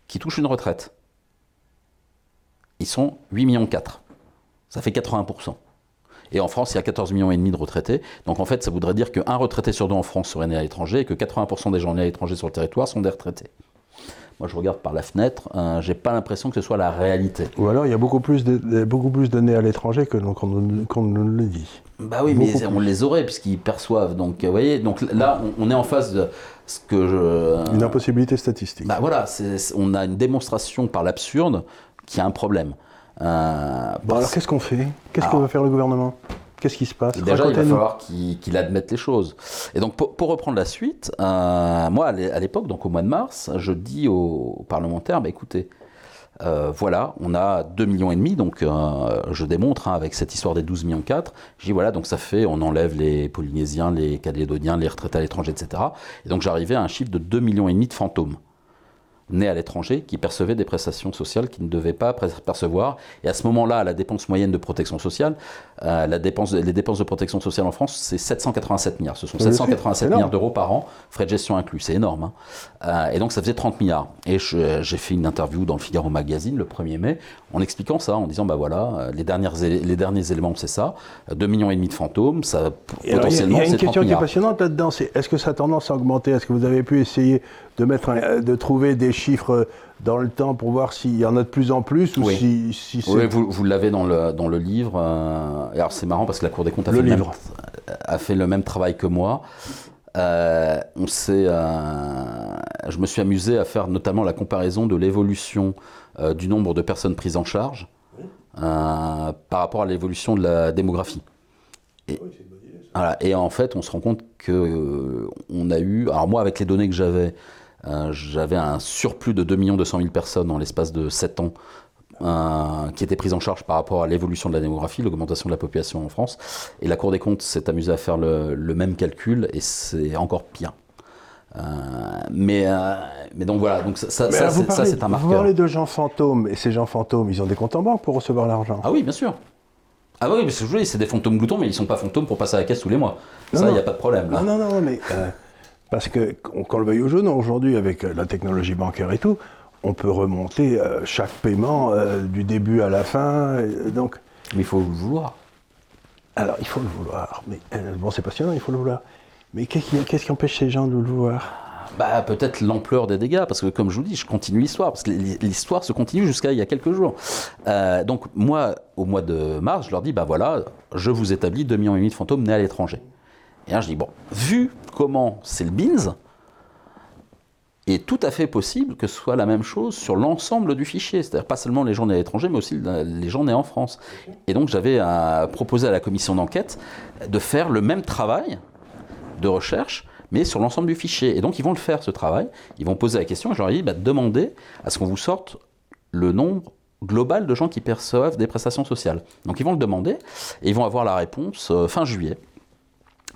qui touchent une retraite. Ils sont 8 millions 4. Ça fait 80%. Et en France, il y a 14 millions et demi de retraités. Donc en fait, ça voudrait dire qu'un retraité sur deux en France serait né à l'étranger et que 80% des gens nés à l'étranger sur le territoire sont des retraités. Moi, je regarde par la fenêtre, euh, j'ai pas l'impression que ce soit la réalité. Ou alors, il y a beaucoup plus de, beaucoup plus de nés à l'étranger que qu'on nous le dit. Bah oui, mais on les aurait puisqu'ils perçoivent. Donc, vous voyez, donc là, on, est en face de ce que je. Une impossibilité statistique. Bah voilà, on a une démonstration par l'absurde qui a un problème. Euh, bon, alors qu'est-ce qu'on fait? Qu'est-ce que va faire le gouvernement? Qu'est-ce qui se passe Déjà, il va falloir qu'il admette les choses. Et donc, pour, reprendre la suite, euh, moi, à l'époque, donc au mois de mars, je dis aux, parlementaires, bah, écoutez, euh, voilà, on a 2 millions et demi, donc je démontre hein, avec cette histoire des 12 millions 4, je dis voilà, donc ça fait, on enlève les Polynésiens, les Calédoniens, les retraités à l'étranger, etc. Et donc j'arrivais à un chiffre de 2 millions et demi de fantômes nés à l'étranger qui percevaient des prestations sociales qu'ils ne devaient pas percevoir. Et à ce moment-là, la dépense moyenne de protection sociale, euh, la dépense, les dépenses de protection sociale en France, c'est 787 milliards. Ce sont 787 milliards d'euros par an, frais de gestion inclus. C'est énorme. Hein. Euh, et donc ça faisait 30 milliards. Et j'ai fait une interview dans le Figaro Magazine le 1er mai en expliquant ça, en disant bah voilà, euh, les, dernières, les derniers éléments c'est ça, 2 millions et demi de fantômes, ça potentiellement Il y a, une question qui est passionnante là-dedans, c'est est-ce que ça a tendance à augmenter? Est-ce que vous avez pu essayer de mettre, de trouver des chiffres dans le temps pour voir s'il y en a de plus en plus ou si, si Oui, vous, vous l'avez dans le, dans le livre. Euh, alors c'est marrant parce que la Cour des comptes a, fait, le même, a fait le même travail que moi. Euh, on sait, euh, je me suis amusé à faire notamment la comparaison de l'évolution du nombre de personnes prises en charge par rapport à l'évolution de la démographie. Et, voilà, et en fait, on se rend compte que on a eu, alors moi avec les données que j'avais, euh, j'avais un surplus de 2 200 000 personnes dans l'espace de 7 ans euh, qui étaient prises en charge par rapport à l'évolution de la démographie, l'augmentation de la population en France. Et la Cour des comptes s'est amusée à faire le, même calcul et c'est encore pire. Euh, mais, mais donc voilà, donc ça, ça, c'est un marqueur. Vous parlez de gens fantômes, et ces gens fantômes, ils ont des comptes en banque pour recevoir l'argent Ah oui, bien sûr. Ah oui, mais c'est des fantômes gloutons, mais ils ne sont pas fantômes pour passer à la caisse tous les mois. ça, il n'y a pas de problème. Non, non, non, mais parce que, qu'on le veuille ou non, aujourd'hui, avec euh, la technologie bancaire et tout, on peut remonter euh, chaque paiement euh, du début à la fin. donc, mais il faut le vouloir. Alors, il faut le vouloir. Mais bon, c'est passionnant, il faut le vouloir. Mais qu'est-ce qui, empêche ces gens de le vouloir? Bah, peut-être l'ampleur des dégâts, parce que comme je vous dis, je continue l'histoire, parce que l'histoire se continue jusqu'à il y a quelques jours. donc moi, au mois de mars, je leur dis, bah voilà, je vous établis 2,5 millions de fantômes nés à l'étranger. Et là, je dis, bon, vu comment c'est le BINS, il est tout à fait possible que ce soit la même chose sur l'ensemble du fichier, c'est-à-dire pas seulement les gens nés à l'étranger, mais aussi les gens nés en France. Et donc j'avais proposé à la commission d'enquête de faire le même travail de recherche, mais sur l'ensemble du fichier. Et donc ils vont le faire, ce travail, ils vont poser la question, et je leur ai dit, bah, demandez à ce qu'on vous sorte le nombre global de gens qui perçoivent des prestations sociales. Donc ils vont le demander, et ils vont avoir la réponse euh, fin juillet.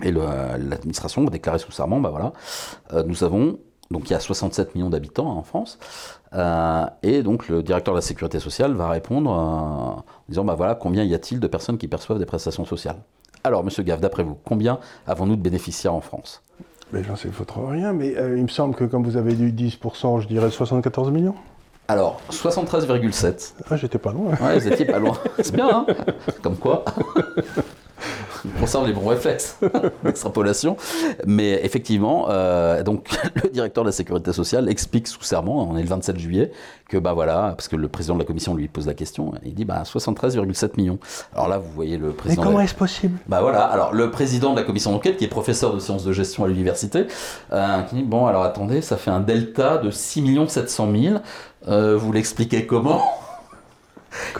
Et l'administration a déclaré sous serment, bah voilà, euh, nous avons, donc il y a 67 millions d'habitants hein, en France, euh, et donc le directeur de la sécurité sociale va répondre euh, en disant, bah voilà, combien y a-t-il de personnes qui perçoivent des prestations sociales? Alors, monsieur Gav, d'après vous, combien avons-nous de bénéficiaires en France? Mais J'en sais trop rien, mais il me semble que comme vous avez dit 10%, je dirais 74 millions. Alors, 73,7. Ah, j'étais pas loin. Ouais, vous étiez pas loin. C'est bien, hein? Comme quoi conserve les bons réflexes d'extrapolation. Mais effectivement, euh, donc le directeur de la sécurité sociale explique sous serment, on est le 27 juillet, que bah voilà, parce que le président de la commission lui pose la question, il dit bah 73,7 millions. Alors là, vous voyez le président. Mais comment est-ce possible? Bah voilà, alors le président de la commission d'enquête, qui est professeur de sciences de gestion à l'université, euh, qui dit bon alors attendez, ça fait un delta de 6 700 000. Euh, vous l'expliquez comment?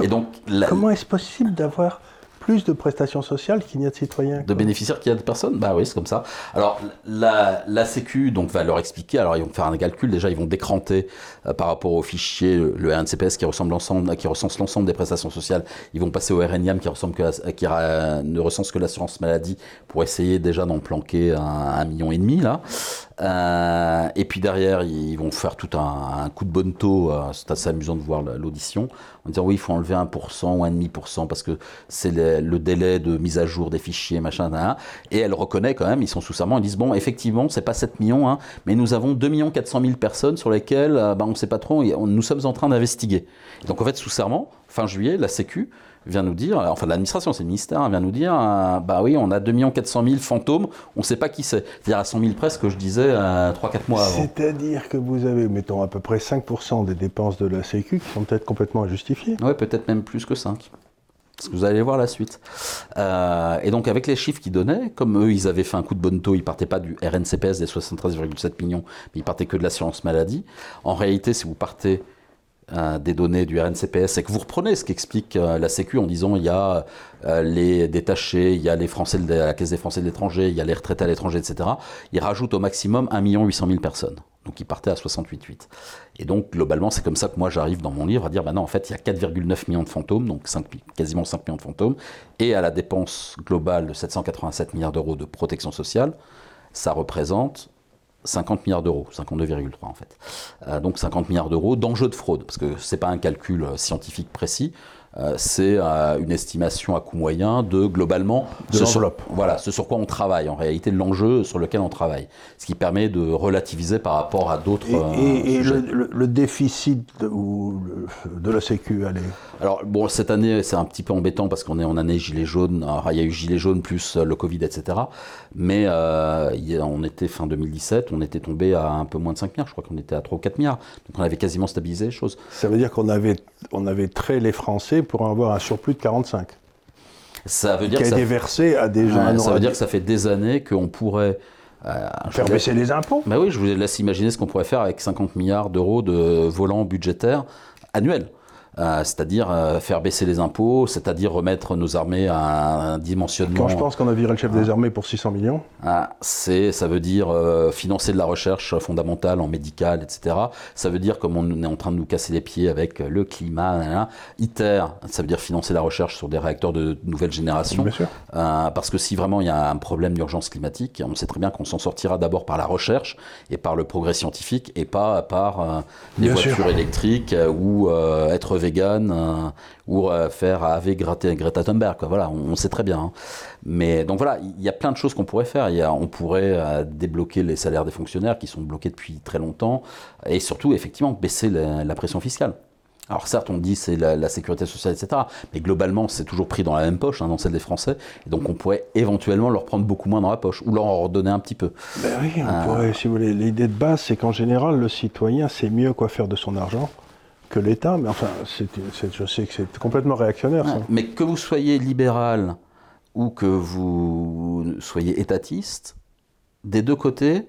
Et donc, comment est-ce possible d'avoir plus de prestations sociales qu'il n'y a de citoyens. De bénéficiaires qu'il y a de personnes Bah oui, c'est comme ça. Alors, la, la Sécu donc, va leur expliquer, alors ils vont faire un calcul, déjà ils vont décranter euh, par rapport au fichier, le RNCPS qui, ressemble qui recense l'ensemble des prestations sociales, ils vont passer au RNIAM qui, ressemble que qui ne recense que l'assurance maladie pour essayer déjà d'en planquer un, un, million et demi là. Euh, et puis derrière, ils vont faire tout un, coup de bonne taux, euh, c'est assez amusant de voir l'audition, en disant oui, il faut enlever 1% ou 1,5% parce que c'est le délai de mise à jour des fichiers, machin, et elle reconnaît quand même, ils sont sous serment, ils disent bon, effectivement, c'est pas 7 millions, hein, mais nous avons 2 400 000 personnes sur lesquelles bah, on ne sait pas trop, nous sommes en train d'investiguer. Donc en fait, sous serment, fin juillet, la Sécu vient nous dire, enfin l'administration, c'est le ministère, hein, vient nous dire, euh, bah oui, on a 2 400 000 fantômes, on ne sait pas qui c'est. C'est-à-dire à 100 000 presque que je disais 3-4 euh, mois avant. C'est-à-dire que vous avez, mettons, à peu près 5% des dépenses de la Sécu qui sont peut-être complètement injustifiées. Oui, peut-être même plus que 5. Parce que vous allez voir la suite. Euh, et donc avec les chiffres qu'ils donnaient, comme eux, ils avaient fait un coup de bonne taux, ils partaient pas du RNCPS des 73,7 millions, mais ils partaient que de l'assurance maladie. En réalité, si vous partez des données du RNCPS et que vous reprenez ce qu'explique euh, la Sécu en disant il y a euh, les détachés, il y a les Français la Caisse des Français de l'étranger, il y a les retraités à l'étranger, etc. Il rajoute au maximum 1 800 000 personnes. Donc il partait à 68,8. Et donc globalement, c'est comme ça que moi j'arrive dans mon livre à dire, bah non, en fait, il y a 4,9 millions de fantômes, donc 5, quasiment 5 millions de fantômes, et à la dépense globale de 787 milliards d'euros de protection sociale, ça représente 50 milliards d'euros, 52,3 en fait. Euh, donc 50 milliards d'euros d'enjeux de fraude, parce que ce n'est pas un calcul euh, scientifique précis, c'est euh, une estimation à coût moyen de globalement de l'enveloppe. Voilà, ce sur quoi on travaille, en réalité l'enjeu sur lequel on travaille, ce qui permet de relativiser par rapport à d'autres. Et, et, euh, le, déficit de, de la Sécu, allez. Alors bon, cette année c'est un petit peu embêtant parce qu'on est en année gilet jaune. Alors, il y a eu gilet jaune plus le Covid, etc. Mais on était fin 2017, on était tombé à un peu moins de 5 milliards, je crois qu'on était à 3 ou 4 milliards. Donc on avait quasiment stabilisé les choses. Ça veut dire qu'on avait, on avait trait les Français pour avoir un surplus de 45. Ça veut dire qui a été versé à des gens. ça veut dire que ça fait des années qu'on pourrait. Euh, faire baisser les impôts bah Oui, je vous laisse imaginer ce qu'on pourrait faire avec 50 milliards d'euros de volants budgétaires annuels. Euh, c'est-à-dire euh, faire baisser les impôts, c'est-à-dire remettre nos armées à un dimensionnement. Quand je pense qu'on a viré le chef des armées pour 600 millions ah, c'est, Ça veut dire euh, financer de la recherche fondamentale en médical, etc. Ça veut dire, comme on est en train de nous casser les pieds avec le climat, ITER, ça veut dire financer la recherche sur des réacteurs de nouvelle génération. Bien sûr. parce que si vraiment il y a un problème d'urgence climatique, on sait très bien qu'on s'en sortira d'abord par la recherche et par le progrès scientifique et pas par les voitures électriques ou être vegan euh, ou euh, faire Ave Greta, Greta Thunberg. Quoi. Voilà, on, sait très bien. Hein. Mais donc voilà, il y a plein de choses qu'on pourrait faire. Il y a, on pourrait euh, débloquer les salaires des fonctionnaires qui sont bloqués depuis très longtemps et surtout effectivement baisser la, pression fiscale. Alors certes, on dit c'est la, sécurité sociale, etc. Mais globalement, c'est toujours pris dans la même poche, hein, dans celle des Français. Et donc on pourrait éventuellement leur prendre beaucoup moins dans la poche, ou leur en redonner un petit peu. Ben oui, on pourrait, si vous voulez. L'idée de base, c'est qu'en général, le citoyen sait mieux quoi faire de son argent que l'État, mais enfin, je sais que c'est complètement réactionnaire. Mais que vous soyez libéral ou que vous soyez étatiste, des deux côtés,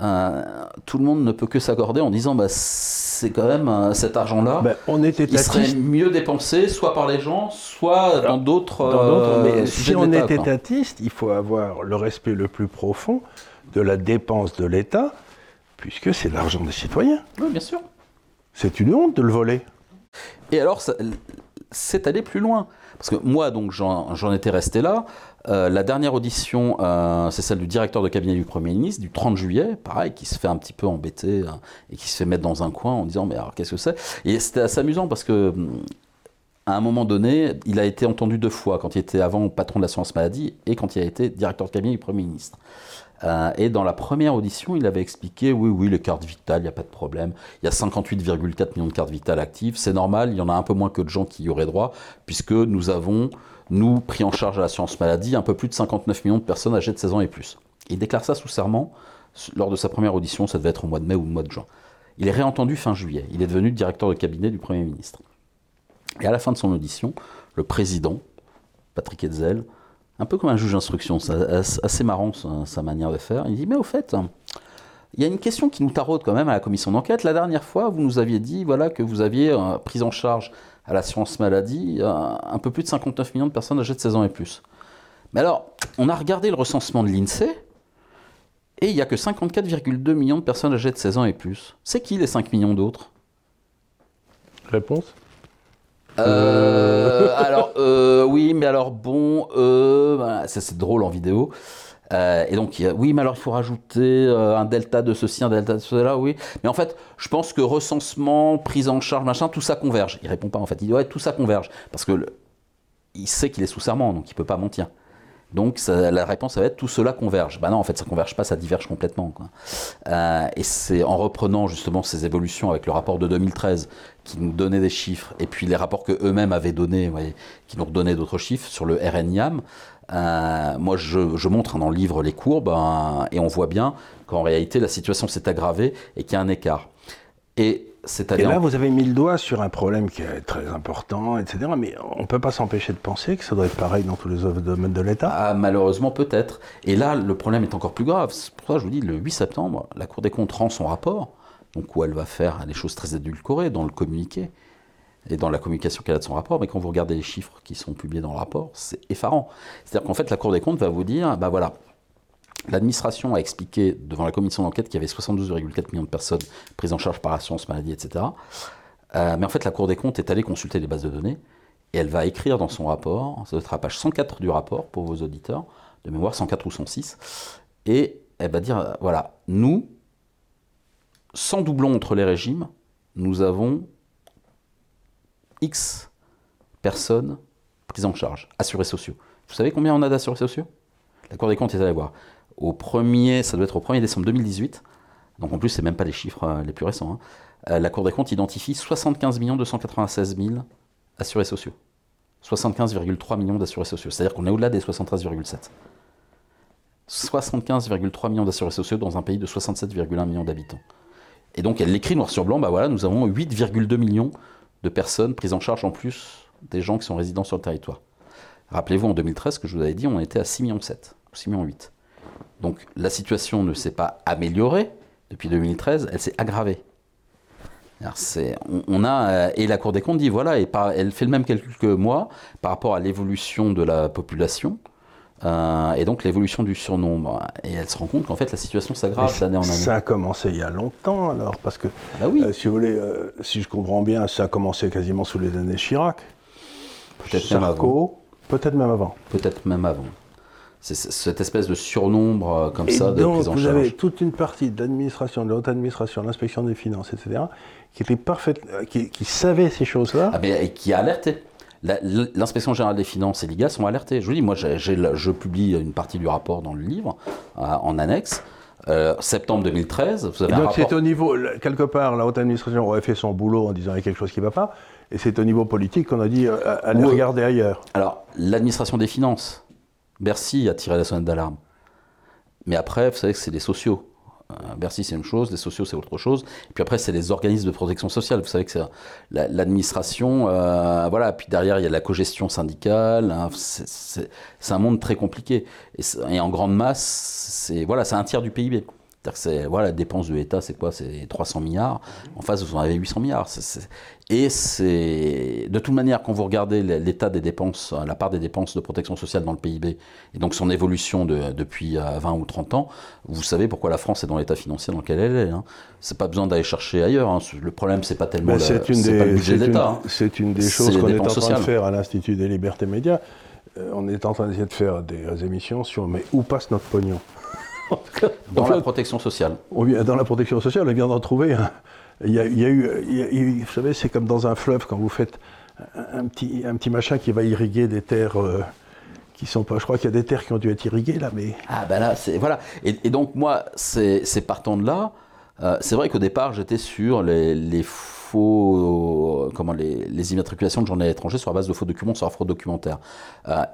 euh, tout le monde ne peut que s'accorder en disant bah, c'est quand même euh, cet argent-là, ben, on est il serait mieux dépensé soit par les gens, soit dans d'autres. Euh, si on est étatiste, il faut avoir le respect le plus profond de la dépense de l'État, puisque c'est l'argent des citoyens. Oui, bien sûr. C'est une honte de le voler. Et alors, c'est allé plus loin. Parce que moi, donc, j'en étais resté là. Euh, la dernière audition, euh, c'est celle du directeur de cabinet du Premier ministre, du 30 juillet, pareil, qui se fait un petit peu embêter euh, et qui se fait mettre dans un coin en disant Mais alors, qu'est-ce que c'est? Et c'était assez amusant parce que hum, à un moment donné, il a été entendu deux fois, quand il était avant patron de l'assurance maladie et quand il a été directeur de cabinet du Premier ministre. Euh, et dans la première audition, il avait expliqué oui, oui, les cartes vitales, il n'y a pas de problème. Il y a 58,4 millions de cartes vitales actives. C'est normal, il y en a un peu moins que de gens qui y auraient droit, puisque nous avons, nous, pris en charge à l'assurance maladie un peu plus de 59 millions de personnes âgées de 16 ans et plus. Il déclare ça sous serment lors de sa première audition, ça devait être au mois de mai ou au mois de juin. Il est réentendu fin juillet. Il est devenu directeur de cabinet du Premier ministre. Et à la fin de son audition, le président, Patrick Hetzel, un peu comme un juge d'instruction, assez marrant sa, manière de faire, il dit Mais au fait, il y a une question qui nous taraude quand même à la commission d'enquête. La dernière fois, vous nous aviez dit voilà, que vous aviez euh, pris en charge à l'assurance maladie euh, un peu plus de 59 millions de personnes âgées de 16 ans et plus. Mais alors, on a regardé le recensement de l'INSEE, et il n'y a que 54,2 millions de personnes âgées de 16 ans et plus. C'est qui les 5 millions d'autres? Réponse? Euh, alors, euh, oui, mais alors bon, euh, ça c'est drôle en vidéo. et donc, oui, mais alors il faut rajouter un delta de ceci, un delta de cela, oui. Mais en fait, je pense que recensement, prise en charge, machin, tout ça converge. Il répond pas en fait. Il dit ouais, tout ça converge parce que il sait qu'il est sous serment, donc il peut pas mentir. Donc la réponse va être tout cela converge. Ben non, en fait, ça converge pas, ça diverge complètement. Euh, et c'est en reprenant justement ces évolutions avec le rapport de 2013 qui nous donnait des chiffres, et puis les rapports que eux-mêmes avaient donnés, qui nous redonnaient d'autres chiffres sur le RNIAM. Euh, moi, je, montre dans le livre les courbes, hein, et on voit bien qu'en réalité, la situation s'est aggravée et qu'il y a un écart. Et et là, vous avez mis le doigt sur un problème qui est très important, etc. Mais on ne peut pas s'empêcher de penser que ça doit être pareil dans tous les autres domaines de l'État. Ah, malheureusement, peut-être. Et là, le problème est encore plus grave. C'est pour ça que je vous dis, le 8 septembre, la Cour des comptes rend son rapport, donc où elle va faire des choses très édulcorées dans le communiqué et dans la communication qu'elle a de son rapport. Mais quand vous regardez les chiffres qui sont publiés dans le rapport, c'est effarant. C'est-à-dire qu'en fait, la Cour des comptes va vous dire, bah voilà, L'administration a expliqué devant la commission d'enquête qu'il y avait 72,4 millions de personnes prises en charge par assurance maladie, etc. Euh, mais en fait, la Cour des comptes est allée consulter les bases de données et elle va écrire dans son rapport, ça doit être à page 104 du rapport pour vos auditeurs, de mémoire 104 ou 106, et elle va dire, euh, voilà, nous, sans doublon entre les régimes, nous avons X personnes prises en charge, assurés sociaux. Vous savez combien on a d'assurés sociaux? La Cour des comptes est allée voir au premier, ça doit être au 1er décembre 2018, donc en plus, c'est même pas les chiffres euh, les plus récents, hein. euh, la Cour des comptes identifie 75 296 000 assurés sociaux. 75,3 millions d'assurés sociaux. C'est-à-dire qu'on est au-delà des 73,7. 75,3 millions d'assurés sociaux dans un pays de 67,1 millions d'habitants. Et donc elle l'écrit noir sur blanc, bah voilà, nous avons 8,2 millions de personnes prises en charge en plus des gens qui sont résidents sur le territoire. Rappelez-vous, en 2013, que je vous avais dit, on était à 6,7 millions, 6,8 millions. Donc la situation ne s'est pas améliorée depuis 2013, elle s'est aggravée. on, a, euh, et la Cour des comptes dit, voilà, et elle fait le même calcul que moi par rapport à l'évolution de la population. Euh, et donc l'évolution du surnombre. Et elle se rend compte qu'en fait la situation s'aggrave d'année en année. Ça a commencé il y a longtemps alors, parce que ah bah oui. Euh, si vous voulez, si je comprends bien, ça a commencé quasiment sous les années Chirac. Peut-être même avant. Peut-être même avant. Peut-être même avant. C'est cette espèce de surnombre euh, comme ça de prise en vous avez toute une partie de l'administration, de la haute administration, de l'inspection des finances, etc., qui était parfaite, euh, qui, savait ces choses-là. Ah, et qui a alerté. L'inspection générale des finances et l'IGA sont alertés. Je vous dis, moi, je publie une partie du rapport dans le livre, euh, en annexe. septembre 2013, vous avez donc c'est au niveau, quelque part, la haute administration aurait fait son boulot en disant qu'il y a quelque chose qui ne va pas, et c'est au niveau politique qu'on a dit allez regarder ailleurs. Alors, l'administration des finances, Bercy a tiré la sonnette d'alarme. Mais après, vous savez que c'est les sociaux. Euh, Bercy, c'est une chose, les sociaux, c'est autre chose. Et puis après, c'est les organismes de protection sociale. Vous savez que c'est l'administration, euh, voilà. Puis derrière, il y a la cogestion syndicale. Hein. c'est un monde très compliqué. Et, en grande masse, c'est un tiers du PIB. C'est voilà, la dépense de l'État, c'est quoi? C'est 300 milliards. En face, vous en avez 800 milliards. Et c'est de toute manière, quand vous regardez l'état des dépenses, la part des dépenses de protection sociale dans le PIB, et donc son évolution depuis 20 euh, ou 30 ans, vous savez pourquoi la France est dans l'état financier dans lequel elle est. Hein. C'est pas besoin d'aller chercher ailleurs. Hein. Le problème, c'est pas tellement le, pas le budget de l'État. Hein. C'est une des choses qu'on est en train de faire à l'Institut des libertés médias. Euh, on est en train d'essayer de faire des émissions sur mais où passe notre pognon? Dans la protection sociale. dans la protection sociale, on vient d'en trouver. Il, y a, eu, vous savez, c'est comme dans un fleuve, quand vous faites un, petit, un petit machin qui va irriguer des terres qui sont pas. Je crois qu'il y a des terres qui ont dû être irriguées là, mais. Ah ben là, c'est voilà. Et, donc moi, c'est partant de là. c'est vrai qu'au départ, j'étais sur les, faux, comment les, immatriculations de journaux étrangers sur la base de faux documents sur la fraude documentaire.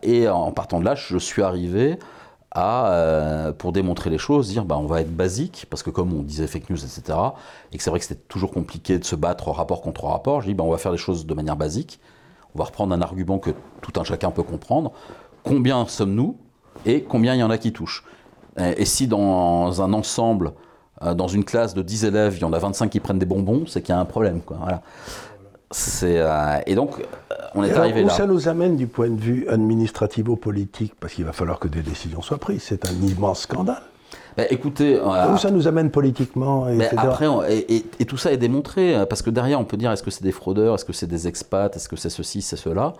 et en partant de là, je suis arrivé à, euh, pour démontrer les choses, dire bah, on va être basique, parce que comme on disait fake news, etc., et que c'est vrai que c'était toujours compliqué de se battre rapport contre rapport, je dis bah, on va faire les choses de manière basique, on va reprendre un argument que tout un chacun peut comprendre, combien sommes-nous et combien il y en a qui touchent? Et, si dans un ensemble, euh, dans une classe de 10 élèves, il y en a 25 qui prennent des bonbons, c'est qu'il y a un problème. Euh, et donc, on est arrivé là. Où ça nous amène du point de vue administrativo-politique Parce qu'il va falloir que des décisions soient prises. C'est un immense scandale. Ben, écoutez, où ça nous amène politiquement etc. après, et, tout ça est démontré euh, parce que derrière, on peut dire est-ce que c'est des fraudeurs, est-ce que c'est des expats, est-ce que c'est ceci, c'est cela.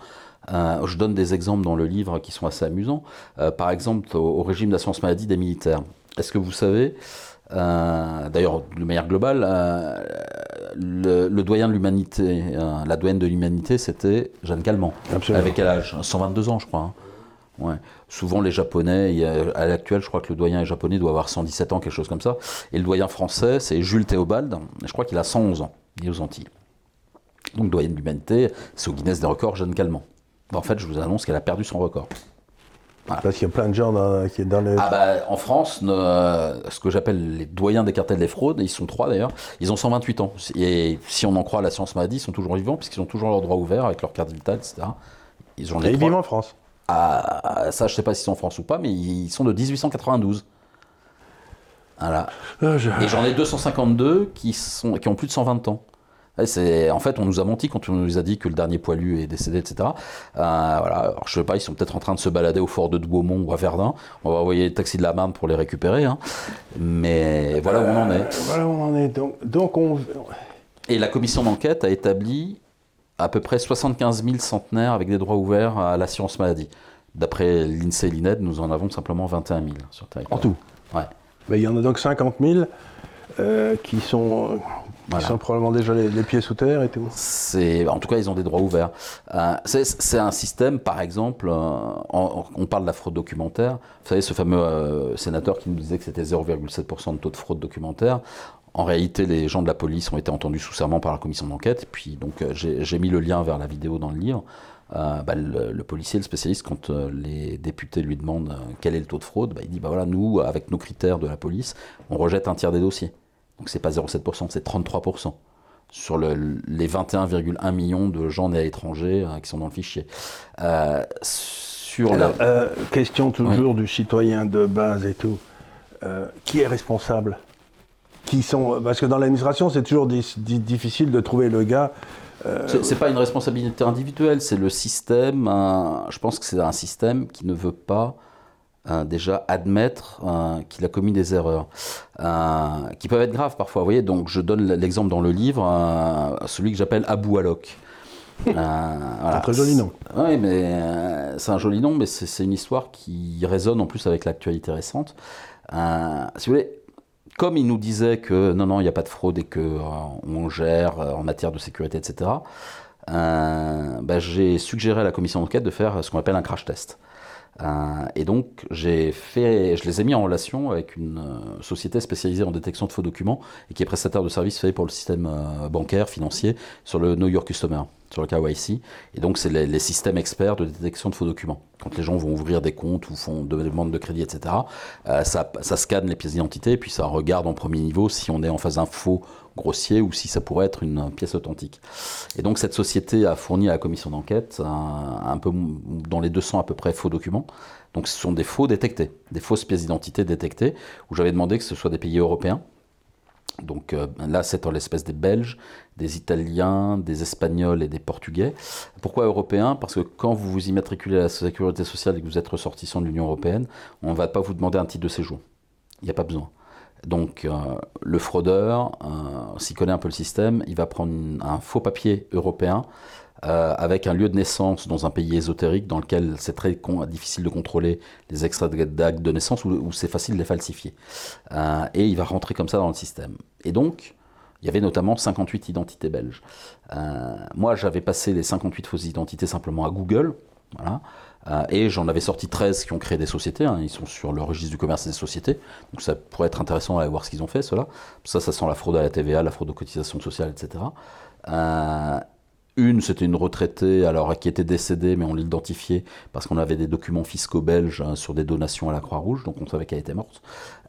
Euh, je donne des exemples dans le livre qui sont assez amusants. par exemple, au, régime d'assurance maladie des militaires. Est-ce que vous savez D'ailleurs, de manière globale, le, doyen de l'humanité, euh, la doyenne de l'humanité, c'était Jeanne Calment. Avec quel âge 122 ans, je crois. Hein. Ouais. Souvent, les Japonais, à l'actuel, je crois que le doyen japonais doit avoir 117 ans, quelque chose comme ça. Et le doyen français, c'est Jules Théobald. Je crois qu'il a 111 ans. Il est aux Antilles. Donc, doyen de l'humanité, c'est au Guinness des records, Jeanne Calment. En fait, je vous annonce qu'elle a perdu son record. Parce qu'il y a plein de gens dans, qui dans les... Ah bah, en France, ce que j'appelle les doyens des cartels des fraudes, ils sont trois d'ailleurs, ils ont 128 ans. Et si on en croit la science maladie, ils sont toujours vivants puisqu'ils ont toujours leur droit ouvert avec leur carte vitale, etc. Ils, ont Et ils vivent en France ah, Ça, je ne sais pas s'ils sont en France ou pas, mais ils sont de 1892. Voilà. Ah, Et j'en ai 252 qui, sont, qui ont plus de 120 ans en fait, on nous a menti quand on nous a dit que le dernier poilu est décédé, etc. Euh, voilà. Alors, je sais pas, ils sont peut-être en train de se balader au fort de Douaumont ou à Verdun. On va envoyer le taxi de la Marne pour les récupérer. Hein. Mais voilà où on en est. Euh, voilà où on en est. Donc, donc on... Et la commission d'enquête a établi à peu près 75 000 centenaires avec des droits ouverts à l'assurance maladie. D'après l'INSEE et l'INED, nous en avons simplement 21 000 sur En tout Ouais. il y en a donc 50 000 euh, qui sont ils sont probablement déjà les, pieds sous terre et tout. en tout cas, ils ont des droits ouverts. Euh, c'est un système, par exemple, euh, on, parle de la fraude documentaire. Vous savez, ce fameux euh, sénateur qui nous disait que c'était 0,7% de taux de fraude documentaire. En réalité, les gens de la police ont été entendus sous serment par la commission d'enquête. Puis, donc, j'ai mis le lien vers la vidéo dans le livre. Bah, le, policier, le spécialiste, quand les députés lui demandent quel est le taux de fraude, bah, il dit bah voilà, nous, avec nos critères de la police, on rejette un tiers des dossiers. Donc c'est pas 0,7%, c'est 33% sur les 21,1 millions de gens nés à l'étranger euh, qui sont dans le fichier. Euh, sur Alors, euh, question toujours du citoyen de base et tout. qui est responsable? Qui sont, Parce que dans l'administration, c'est toujours difficile de trouver le gars. C'est pas une responsabilité individuelle, c'est le système. je pense que c'est un système qui ne veut pas euh, déjà admettre euh, qu'il a commis des erreurs, euh, qui peuvent être graves parfois. Vous voyez, donc je donne l'exemple dans le livre, celui que j'appelle Abou Alok. c'est un très joli nom. Oui, mais c'est un joli nom, mais c'est une histoire qui résonne en plus avec l'actualité récente. si vous voulez, comme il nous disait que non, non, il n'y a pas de fraude et qu'on gère en matière de sécurité, etc., ben, j'ai suggéré à la commission d'enquête de faire ce qu'on appelle un crash test. Euh, et donc, j'ai fait, je les ai mis en relation avec une euh, société spécialisée en détection de faux documents et qui est prestataire de services fait pour le système euh, bancaire, financier, sur le Know Your Customer, sur le KYC. Et donc, c'est les, systèmes experts de détection de faux documents. Quand les gens vont ouvrir des comptes ou font des demandes de crédit, etc., ça, ça scanne les pièces d'identité, puis ça regarde en premier niveau si on est en face d'un faux grossier ou si ça pourrait être une pièce authentique. Et donc cette société a fourni à la commission d'enquête un, peu dans les 200 à peu près faux documents. Donc ce sont des faux détectés, des fausses pièces d'identité détectées, où j'avais demandé que ce soit des pays européens. Donc euh, là, c'est en l'espèce des Belges, des Italiens, des Espagnols et des Portugais. Pourquoi européens? Parce que quand vous vous immatriculez à la sécurité sociale et que vous êtes ressortissant de l'Union européenne, on ne va pas vous demander un titre de séjour. Il n'y a pas besoin. Donc euh, le fraudeur, euh, s'il connaît un peu le système, il va prendre un faux papier européen euh, avec un lieu de naissance dans un pays ésotérique dans lequel c'est très difficile de contrôler les extraits d'actes de naissance ou, c'est facile de les falsifier. et il va rentrer comme ça dans le système. Et donc, Il y avait notamment 58 identités belges. moi, j'avais passé les 58 fausses identités simplement à Google. Euh, et j'en avais sorti 13 qui ont créé des sociétés. Hein. ils sont sur le registre du commerce des sociétés. Donc ça pourrait être intéressant à voir ce qu'ils ont fait, cela. Ça, ça sent la fraude à la TVA, la fraude aux cotisations sociales, etc. Une, c'était une retraitée alors qui était décédée, mais on l'identifiait parce qu'on avait des documents fiscaux belges hein, sur des donations à la Croix-Rouge, donc on savait qu'elle était morte.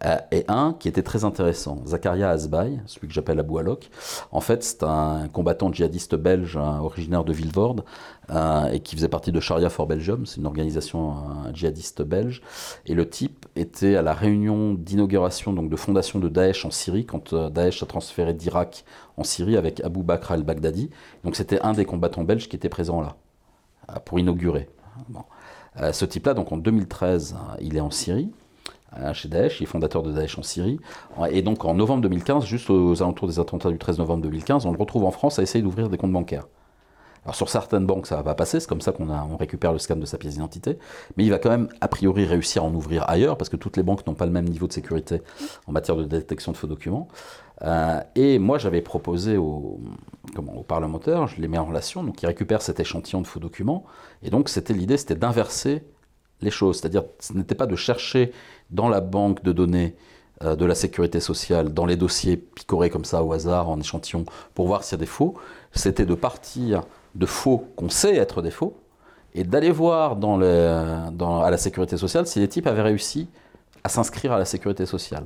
Euh, et un qui était très intéressant, Zakaria Azbay, celui que j'appelle Abou Alok. En fait, c'est un combattant djihadiste belge originaire de Vilvoorde euh, et qui faisait partie de Sharia for Belgium, c'est une organisation euh, djihadiste belge. Et le type était à la réunion d'inauguration donc de fondation de Daesh en Syrie quand Daesh a transféré d'Irak en Syrie avec Abu Bakr al-Baghdadi. Donc c'était un des combattants belges qui était présent là pour inaugurer. Ce type-là, donc en 2013, euh, il est en Syrie chez Daesh, il est fondateur de Daesh en Syrie. Et donc en novembre 2015, juste aux alentours des attentats du 13 novembre 2015, on le retrouve en France à essayer d'ouvrir des comptes bancaires. Alors sur certaines banques, ça va pas passer, c'est comme ça qu'on on récupère le scan de sa pièce d'identité, mais il va quand même a priori réussir à en ouvrir ailleurs, parce que toutes les banques n'ont pas le même niveau de sécurité en matière de détection de faux documents. Euh, et moi, j'avais proposé aux, parlementaires, je les mets en relation, donc ils récupèrent cet échantillon de faux documents, et donc c'était l'idée, c'était d'inverser les choses, c'est-à-dire ce n'était pas de chercher dans la banque de données euh, de la sécurité sociale, dans les dossiers picorés comme ça au hasard, en échantillon, pour voir s'il y a des faux, c'était de partir de faux qu'on sait être des faux, et d'aller voir à la sécurité sociale si les types avaient réussi à s'inscrire à la sécurité sociale.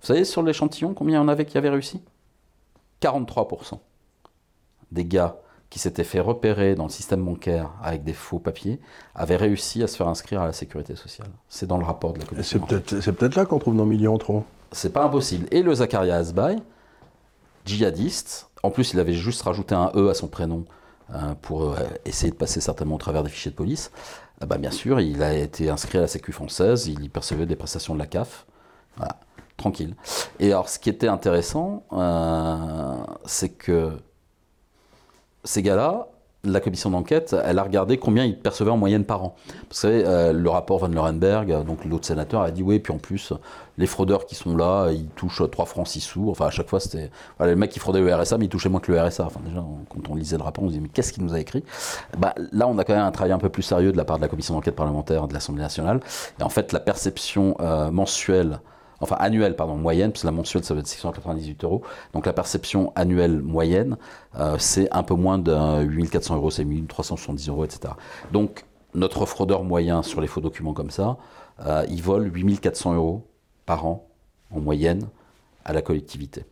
Vous savez sur l'échantillon combien il y en avait qui avaient réussi? 43% des gars qui s'étaient fait repérer dans le système bancaire avec des faux papiers avaient réussi à se faire inscrire à la sécurité sociale. C'est dans le rapport de la commission. C'est peut-être là qu'on trouve nos millions trop. C'est pas impossible. Et le Zakaria Asbay, djihadiste, en plus il avait juste rajouté un E à son prénom euh, pour euh, essayer de passer certainement au travers des fichiers de police. Euh, bah, bien sûr, il a été inscrit à la Sécu française, il y percevait des prestations de la CAF. tranquille. Et alors, ce qui était intéressant, c'est que ces gars-là, la commission d'enquête, elle a regardé combien ils percevaient en moyenne par an. Vous savez, euh, le rapport Van Lorenberg, donc l'autre sénateur, a dit oui, puis en plus, les fraudeurs qui sont là, ils touchent 3 francs 6 sous. Enfin, à chaque fois, c'était. Voilà, le mec qui fraudait le RSA, mais il touchait moins que le RSA. Enfin, déjà, quand on lisait le rapport, on se disait, mais qu'est-ce qu'il nous a écrit? Bah, Là, on a quand même un travail un peu plus sérieux de la part de la commission d'enquête parlementaire de l'Assemblée nationale. Et en fait, la perception euh, mensuelle enfin annuelle, pardon, moyenne, parce que la mensuelle, ça va être 698 euros. Donc la perception annuelle moyenne, euh, c'est un peu moins de 8400 euros, c'est 1370 euros, etc. Donc notre fraudeur moyen sur les faux documents comme ça, euh, il vole 8400 euros par an en moyenne à la collectivité.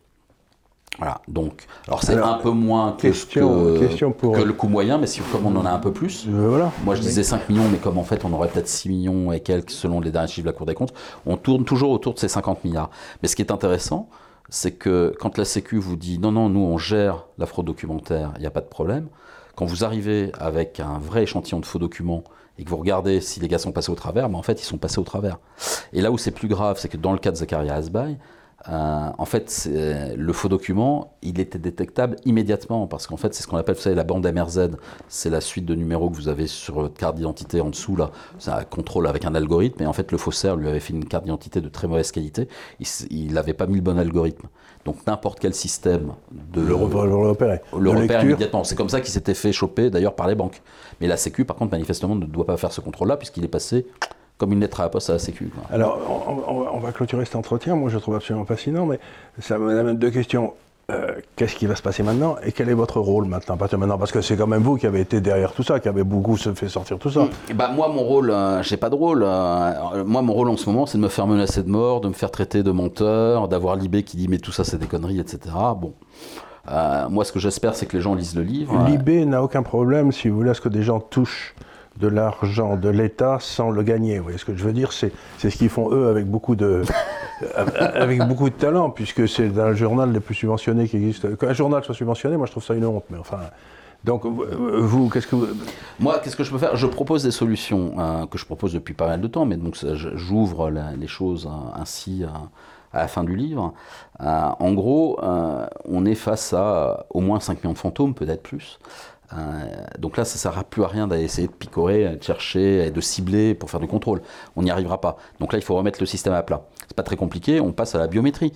Voilà, donc, alors c'est un peu moins que, que, le coût moyen, mais si, comme on en a un peu plus, euh, moi je disais 5 millions, mais comme en fait on aurait peut-être 6 millions et quelques selon les derniers chiffres de la Cour des comptes, on tourne toujours autour de ces 50 milliards. Mais ce qui est intéressant, c'est que quand la Sécu vous dit non, non, nous on gère la fraude documentaire, il n'y a pas de problème, quand vous arrivez avec un vrai échantillon de faux documents et que vous regardez si les gars sont passés au travers, mais ben, en fait ils sont passés au travers. Et là où c'est plus grave, c'est que dans le cas de Zakaria Asbay, euh, en fait, le faux document, il était détectable immédiatement parce qu'en fait, c'est ce qu'on appelle, vous savez, la bande MRZ. C'est la suite de numéros que vous avez sur votre carte d'identité en dessous là. C'est un contrôle avec un algorithme. Et en fait, le faussaire lui avait fait une carte d'identité de très mauvaise qualité. Il n'avait pas mis le bon algorithme. Donc n'importe quel système de le, repérer. Le repère immédiatement. C'est comme ça qu'il s'était fait choper d'ailleurs par les banques. Mais la Sécu, par contre, manifestement, ne doit pas faire ce contrôle-là puisqu'il est passé comme une lettre à la poste à la Sécu. Alors, on, va clôturer cet entretien. Moi, je trouve absolument fascinant, mais ça me amène deux questions. Euh, qu'est-ce qui va se passer maintenant et quel est votre rôle maintenant? Maintenant Parce que c'est quand même vous qui avez été derrière tout ça, qui avez beaucoup fait sortir tout ça. Bah, moi, mon rôle, euh, j'ai pas de rôle. Euh, moi, mon rôle en ce moment, c'est de me faire menacer de mort, de me faire traiter de menteur, d'avoir Libé qui dit mais tout ça c'est des conneries, etc. Bon. moi, ce que j'espère, c'est que les gens lisent le livre. Libé n'a aucun problème, si vous voulez, à ce que des gens touchent de l'argent de l'État sans le gagner. Vous voyez ce que je veux dire? C'est ce qu'ils font eux avec beaucoup de avec beaucoup de talent, puisque c'est dans le journal le plus subventionné qui existe. Qu'un journal soit subventionné, moi je trouve ça une honte. Mais enfin. Donc, vous, qu'est-ce que vous... Moi, qu'est-ce que je peux faire? Je propose des solutions hein, que je propose depuis pas mal de temps, mais donc j'ouvre les choses hein, ainsi à la fin du livre. Euh, en gros, euh, on est face à au moins 5 millions de fantômes, peut-être plus. Donc là, ça ne sert plus à rien d'essayer de picorer, de chercher, de cibler pour faire du contrôle. On n'y arrivera pas. Donc là, il faut remettre le système à plat. C'est pas très compliqué, on passe à la biométrie.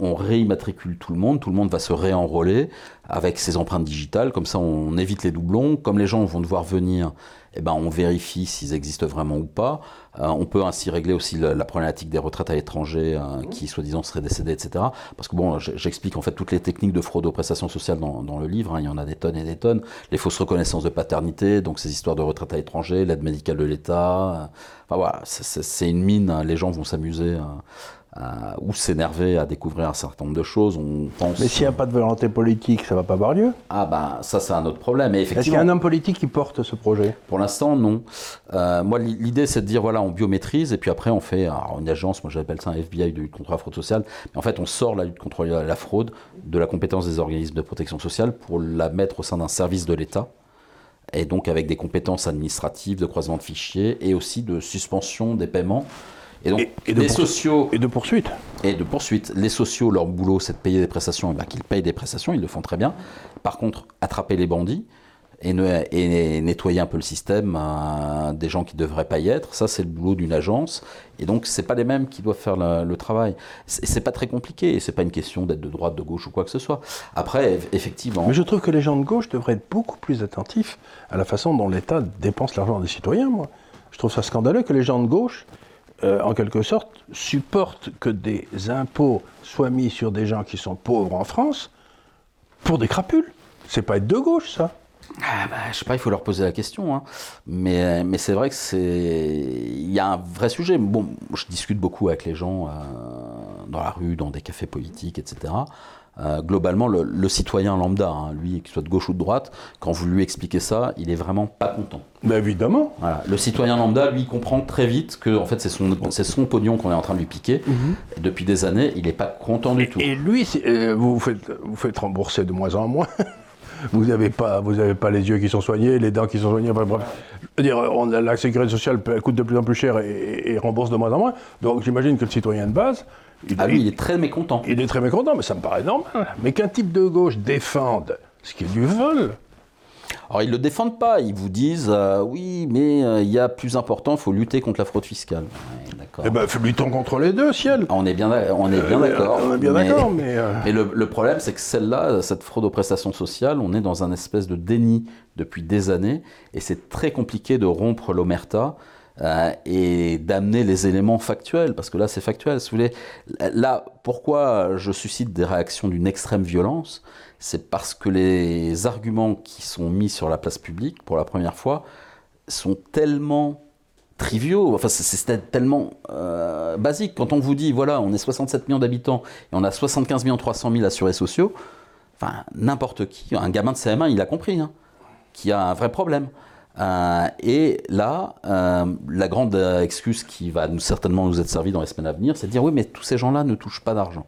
On réimmatricule tout le monde, tout le monde va se réenrôler avec ses empreintes digitales, comme ça on évite les doublons. Comme les gens vont devoir venir eh ben, on vérifie s'ils existent vraiment ou pas. Euh, on peut ainsi régler aussi la, problématique des retraites à l'étranger euh, qui, soi-disant, seraient décédés, etc. Parce que bon, j'explique en fait toutes les techniques de fraude aux prestations sociales dans, le livre. Hein. il y en a des tonnes et des tonnes. Les fausses reconnaissances de paternité, donc ces histoires de retraite à l'étranger, l'aide médicale de l'État. Euh, enfin voilà, c'est une mine. Hein. Les gens vont s'amuser ou s'énerver à découvrir un certain nombre de choses. On pense... Mais s'il n'y a pas de volonté politique, ça ne va pas avoir lieu Ah ben ça c'est un autre problème. Est-ce qu'il y a un homme politique qui porte ce projet? Pour l'instant non. Euh, moi l'idée c'est de dire voilà on biométrise et puis après on fait une agence, moi j'appelle ça un FBI de lutte contre la fraude sociale, mais en fait on sort la lutte contre la fraude de la compétence des organismes de protection sociale pour la mettre au sein d'un service de l'État et donc avec des compétences administratives, de croisement de fichiers et aussi de suspension des paiements et donc, les sociaux. Et de poursuite. Et de poursuite. Les sociaux, leur boulot, c'est de payer des prestations. Et bien qu'ils payent des prestations, ils le font très bien. Par contre, attraper les bandits et, nettoyer un peu le système euh, des gens qui ne devraient pas y être, ça, c'est le boulot d'une agence. Et donc, ce pas les mêmes qui doivent faire le, travail. C'est pas très compliqué. C'est pas une question d'être de droite, de gauche ou quoi que ce soit. Après, effectivement. Mais je trouve que les gens de gauche devraient être beaucoup plus attentifs à la façon dont l'État dépense l'argent des citoyens, moi. Je trouve ça scandaleux que les gens de gauche euh, en quelque sorte, supporte que des impôts soient mis sur des gens qui sont pauvres en France pour des crapules. C'est pas être de gauche, ça. Ah bah, je sais pas, il faut leur poser la question. Hein. Mais, mais c'est vrai que c'est. Il y a un vrai sujet. Bon, je discute beaucoup avec les gens euh, dans la rue, dans des cafés politiques, etc. Euh, globalement, le, citoyen lambda, hein, lui, qu'il soit de gauche ou de droite, quand vous lui expliquez ça, il est vraiment pas content. Mais évidemment. Le citoyen lambda, lui, comprend très vite que en fait, c'est son, son pognon qu'on est en train de lui piquer. Mhm. depuis des années, il n'est pas content du tout. Et lui, euh, vous, faites, vous faites rembourser de moins en moins. vous n'avez pas, vous avez pas les yeux qui sont soignés, les dents qui sont soignées. bref. Je veux dire, on, la sécurité sociale coûte de plus en plus cher et, et rembourse de moins en moins. Donc j'imagine que le citoyen de base, il, ah oui, il est très mécontent. Il est très mécontent, mais ça me paraît normal. Mais qu'un type de gauche défende ce qui est du vol. Alors ils ne le défendent pas, ils vous disent euh, oui, mais euh, il y a plus important, il faut lutter contre la fraude fiscale. eh bien, luttons contre les deux, ciel. On est bien, on est bien d'accord. On est bien d'accord, mais. Mais, euh, le, problème, c'est que celle-là, cette fraude aux prestations sociales, on est dans un espèce de déni depuis des années, et c'est très compliqué de rompre l'omerta. Euh, et d'amener les éléments factuels, parce que là c'est factuel. Vous voulez, là, pourquoi je suscite des réactions d'une extrême violence C'est parce que les arguments qui sont mis sur la place publique pour la première fois sont tellement triviaux, enfin c'est tellement euh, basique. Quand on vous dit, voilà, on est 67 millions d'habitants et on a 75 millions 300 000 assurés sociaux, enfin n'importe qui, un gamin de CM1, il a compris, hein, qu'il y a un vrai problème. Euh, et là, euh, la grande excuse qui va nous, certainement nous être servie dans les semaines à venir, c'est de dire oui, mais tous ces gens-là ne touchent pas d'argent.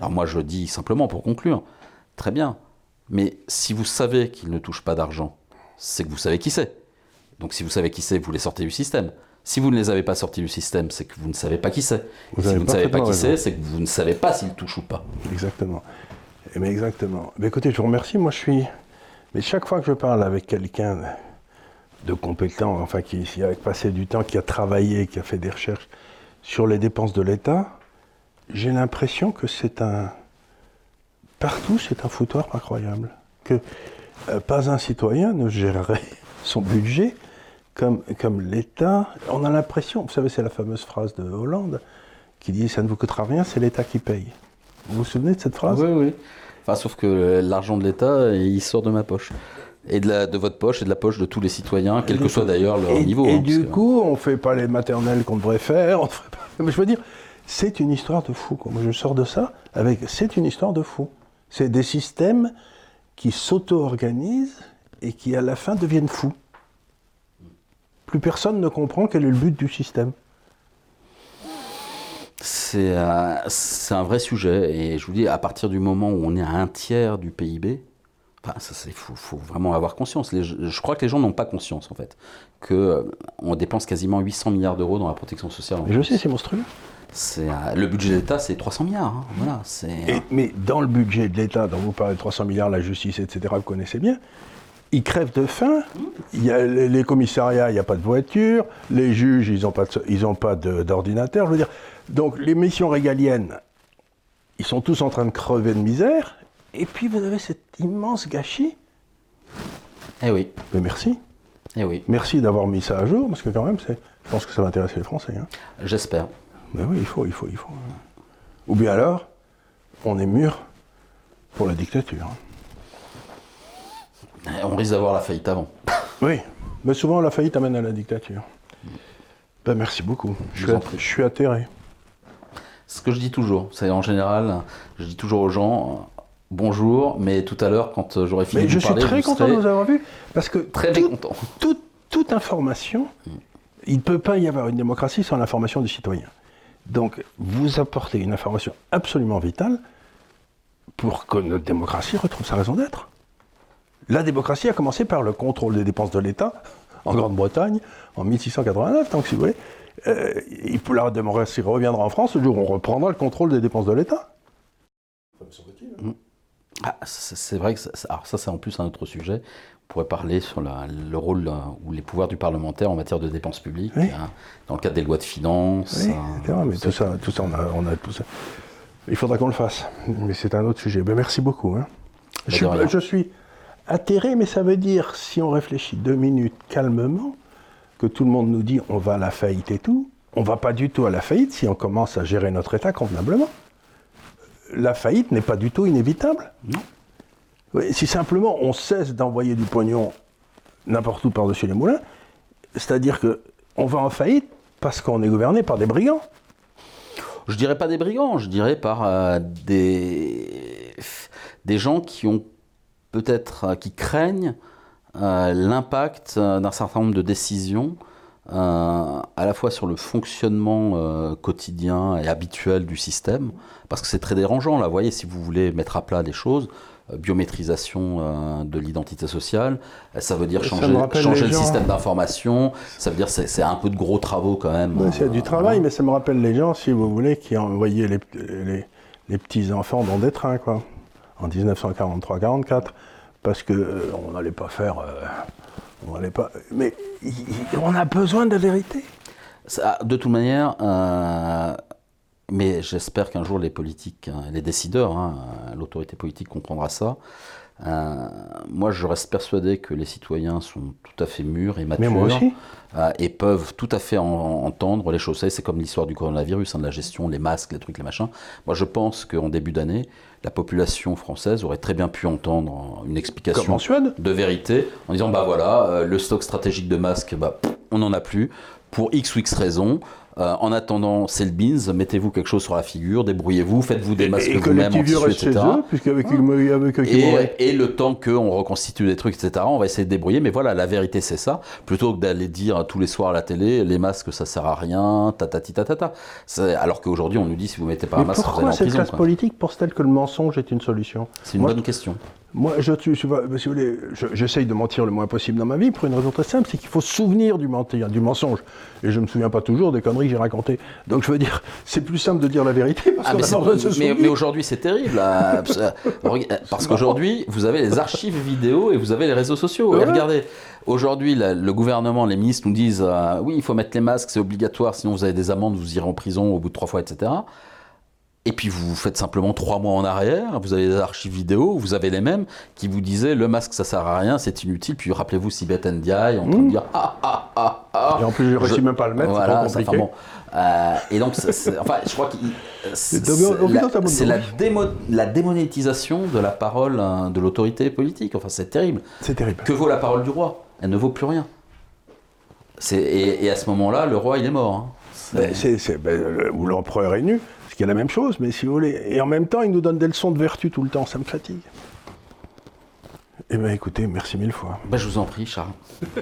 Alors moi, je dis simplement pour conclure, très bien, mais si vous savez qu'ils ne touchent pas d'argent, c'est que vous savez qui c'est. Donc si vous savez qui c'est, vous les sortez du système. Si vous ne les avez pas sortis du système, c'est que vous ne savez pas qui c'est. Si vous ne savez pas qui c'est, c'est que vous ne savez pas s'ils touchent ou pas. Exactement. Mais exactement. Mais écoutez, je vous remercie. Moi, je suis. Mais chaque fois que je parle avec quelqu'un de compétent, enfin qui, a passé du temps, qui a travaillé, qui a fait des recherches sur les dépenses de l'État, j'ai l'impression que c'est un. Partout, c'est un foutoir incroyable. Que euh, pas un citoyen ne gérerait son budget comme, comme l'État. On a l'impression, vous savez, c'est la fameuse phrase de Hollande qui dit Ça ne vous coûtera rien, c'est l'État qui paye. Vous vous souvenez de cette phrase? Oui, oui. Enfin, sauf que l'argent de l'État, il sort de ma poche et de, la, de, votre poche et de la poche de tous les citoyens, quel que soit d'ailleurs leur niveau. Et hein, du coup, on ne fait pas les maternelles qu'on devrait faire. Mais je veux dire, c'est une histoire de fou. Moi, je sors de ça avec. C'est une histoire de fou. C'est des systèmes qui s'auto-organisent et qui, à la fin, deviennent fous. Plus personne ne comprend quel est le but du système. C'est euh, un vrai sujet. Et je vous dis, à partir du moment où on est à un tiers du PIB, il faut, vraiment avoir conscience. je, crois que les gens n'ont pas conscience, en fait, qu'on euh, dépense quasiment 800 milliards d'euros dans la protection sociale. je sais, c'est monstrueux. C'est, euh, le budget de l'État, c'est 300 milliards. Hein, voilà, c'est, mais dans le budget de l'État, dont vous parlez de 300 milliards, la justice, etc., vous connaissez bien, ils crèvent de faim. Il y a les, les commissariats, il n'y a pas de voiture. Les juges, ils n'ont pas, de- ils ont pas de- d'ordinateur. Je veux dire, donc les missions régaliennes, ils sont tous en train de crever de misère. Et puis vous avez cet immense gâchis. Eh oui, Mais merci. eh oui, Merci d'avoir mis ça à jour, parce que quand même, c'est- je pense que ça va intéresser les Français. hein. j'espère. Mais oui, il faut, il faut, il faut. Ou bien alors, on est mûr pour la dictature. hein. Eh, On risque d'avoir la faillite avant. Oui, mais souvent la faillite amène à la dictature. Ben, merci beaucoup. Je Je suis, je suis atterré. Ce que je dis toujours, c'est en général, je dis toujours aux gens, bonjour, mais tout à l'heure, quand euh, j'aurai fini Mais de je vous suis très content serez de vous avoir vu, parce que très tout- toute, toute information, il ne peut pas y avoir une démocratie sans l'information du citoyen. Donc, vous apportez une information absolument vitale pour que notre démocratie retrouve sa raison d'être. La démocratie a commencé par le contrôle des dépenses de l'État en Grande-Bretagne en 1689, donc si vous voulez. Euh, il peut- la démocratie reviendra en France le jour où on reprendra le contrôle des dépenses de l'État. Ah, c'est vrai que ça, ça- alors ça, c'est en plus un autre sujet. On pourrait parler sur la- le rôle ou les pouvoirs du parlementaire en matière de dépenses publiques, Oui. hein, dans le cadre des lois de finances. Oui, hein, vrai, mais tout ça, tout ça, on a, on a tout ça. Il faudra qu'on le fasse, mais c'est un autre sujet. Ben, merci beaucoup. hein. Je, suis, je suis atterré, mais ça veut dire, si on réfléchit deux minutes calmement, que tout le monde nous dit on va à la faillite et tout, on va pas du tout à la faillite si on commence à gérer notre État convenablement. La faillite n'est pas du tout inévitable. Non. Si simplement on cesse d'envoyer du pognon n'importe où par-dessus les moulins, c'est-à-dire que on va en faillite parce qu'on est gouverné par des brigands. Je dirais pas des brigands, je dirais par euh, des, des gens qui ont peut-être, euh, qui craignent euh, l'impact d'un certain nombre de décisions, à la fois sur le fonctionnement euh, quotidien et habituel du système, parce que c'est très dérangeant, là, vous voyez, si vous voulez mettre à plat des choses, euh, biométrisation euh, de l'identité sociale, euh, ça veut dire changer, le gens- système d'information, ça veut dire c'est c'est un peu de gros travaux quand même. Ouais, c'est euh, du travail, mais ça me rappelle les gens, si vous voulez, qui envoyaient les, les, les petits-enfants dans des trains, quoi, en 1943-44, parce que euh, on n'allait pas faire... euh, on n'allait pas... Mais on a besoin de la vérité. Ça, de toute manière, euh, mais j'espère qu'un jour les politiques, hein, les décideurs, hein, l'autorité politique comprendra ça. Euh, moi, je reste persuadé que les citoyens sont tout à fait mûrs et matures euh, et peuvent tout à fait en- entendre les choses. C'est comme l'histoire du coronavirus, hein, de la gestion, les masques, les trucs, les machins. Moi, je pense qu'en début d'année, la population française aurait très bien pu entendre une explication en Suède. de vérité en disant bah voilà euh, le stock stratégique de masques bah, pff, on n'en a plus pour x ou x raisons Euh, en attendant c'est le beans mettez-vous quelque chose sur la figure débrouillez-vous faites-vous des masques vous-même en tissu etc eux, avec et, et le temps qu'on reconstitue des trucs, etc., on va essayer de débrouiller. Mais voilà, la vérité, c'est ça. Plutôt que d'aller dire tous les soirs à la télé, les masques, ça sert à rien, tatati tatata. Alors qu'aujourd'hui, on nous dit, si vous mettez pas un Mais masque, vous allez pourquoi en cette prison. classe quoi. politique pense-t-elle que le mensonge est une solution? C'est une Moi, bonne question. Moi, je, je- je- si vous voulez, je- j'essaye de mentir le moins possible dans ma vie pour une raison très simple, c'est qu'il faut se souvenir du mentir, du mensonge. Et je me souviens pas toujours des conneries que j'ai racontées. Donc je veux dire, c'est plus simple de dire la vérité parce Ah, mais a de aujourd'hui, c'est terrible. là. Parce- euh, Parce qu'aujourd'hui, vous avez les archives vidéo et vous avez les réseaux sociaux. Et regardez, aujourd'hui, le gouvernement, les ministres nous disent euh, oui, il faut mettre les masques, c'est obligatoire, sinon vous avez des amendes, vous irez en prison au bout de trois fois, etc. Et puis vous faites simplement trois mois en arrière, vous avez des archives vidéo, vous avez les mêmes qui vous disaient le masque ça sert à rien, c'est inutile. Puis rappelez-vous Sibeth Ndiaye en train de dire ah ah ah ah. Et en plus, Je- même pas à le mettre, Voilà, c'est ça, trop compliqué. enfin bon. Euh, et donc, c'est- c'est- enfin, je crois que c'est la, la démo- la démonétisation de la parole hein, de l'autorité politique. Enfin, c'est terrible. C'est terrible. Que vaut la parole du roi? Elle ne vaut plus rien. Et, et à ce moment-là, le roi, il est mort. hein. C'est- Ben, c'est- ben, le- ou l'empereur est nu, qui est la même chose, mais si vous voulez. Et en même temps, il nous donne des leçons de vertu tout le temps, ça me fatigue. Eh bien écoutez, merci mille fois. Ben, je vous en prie, Charles.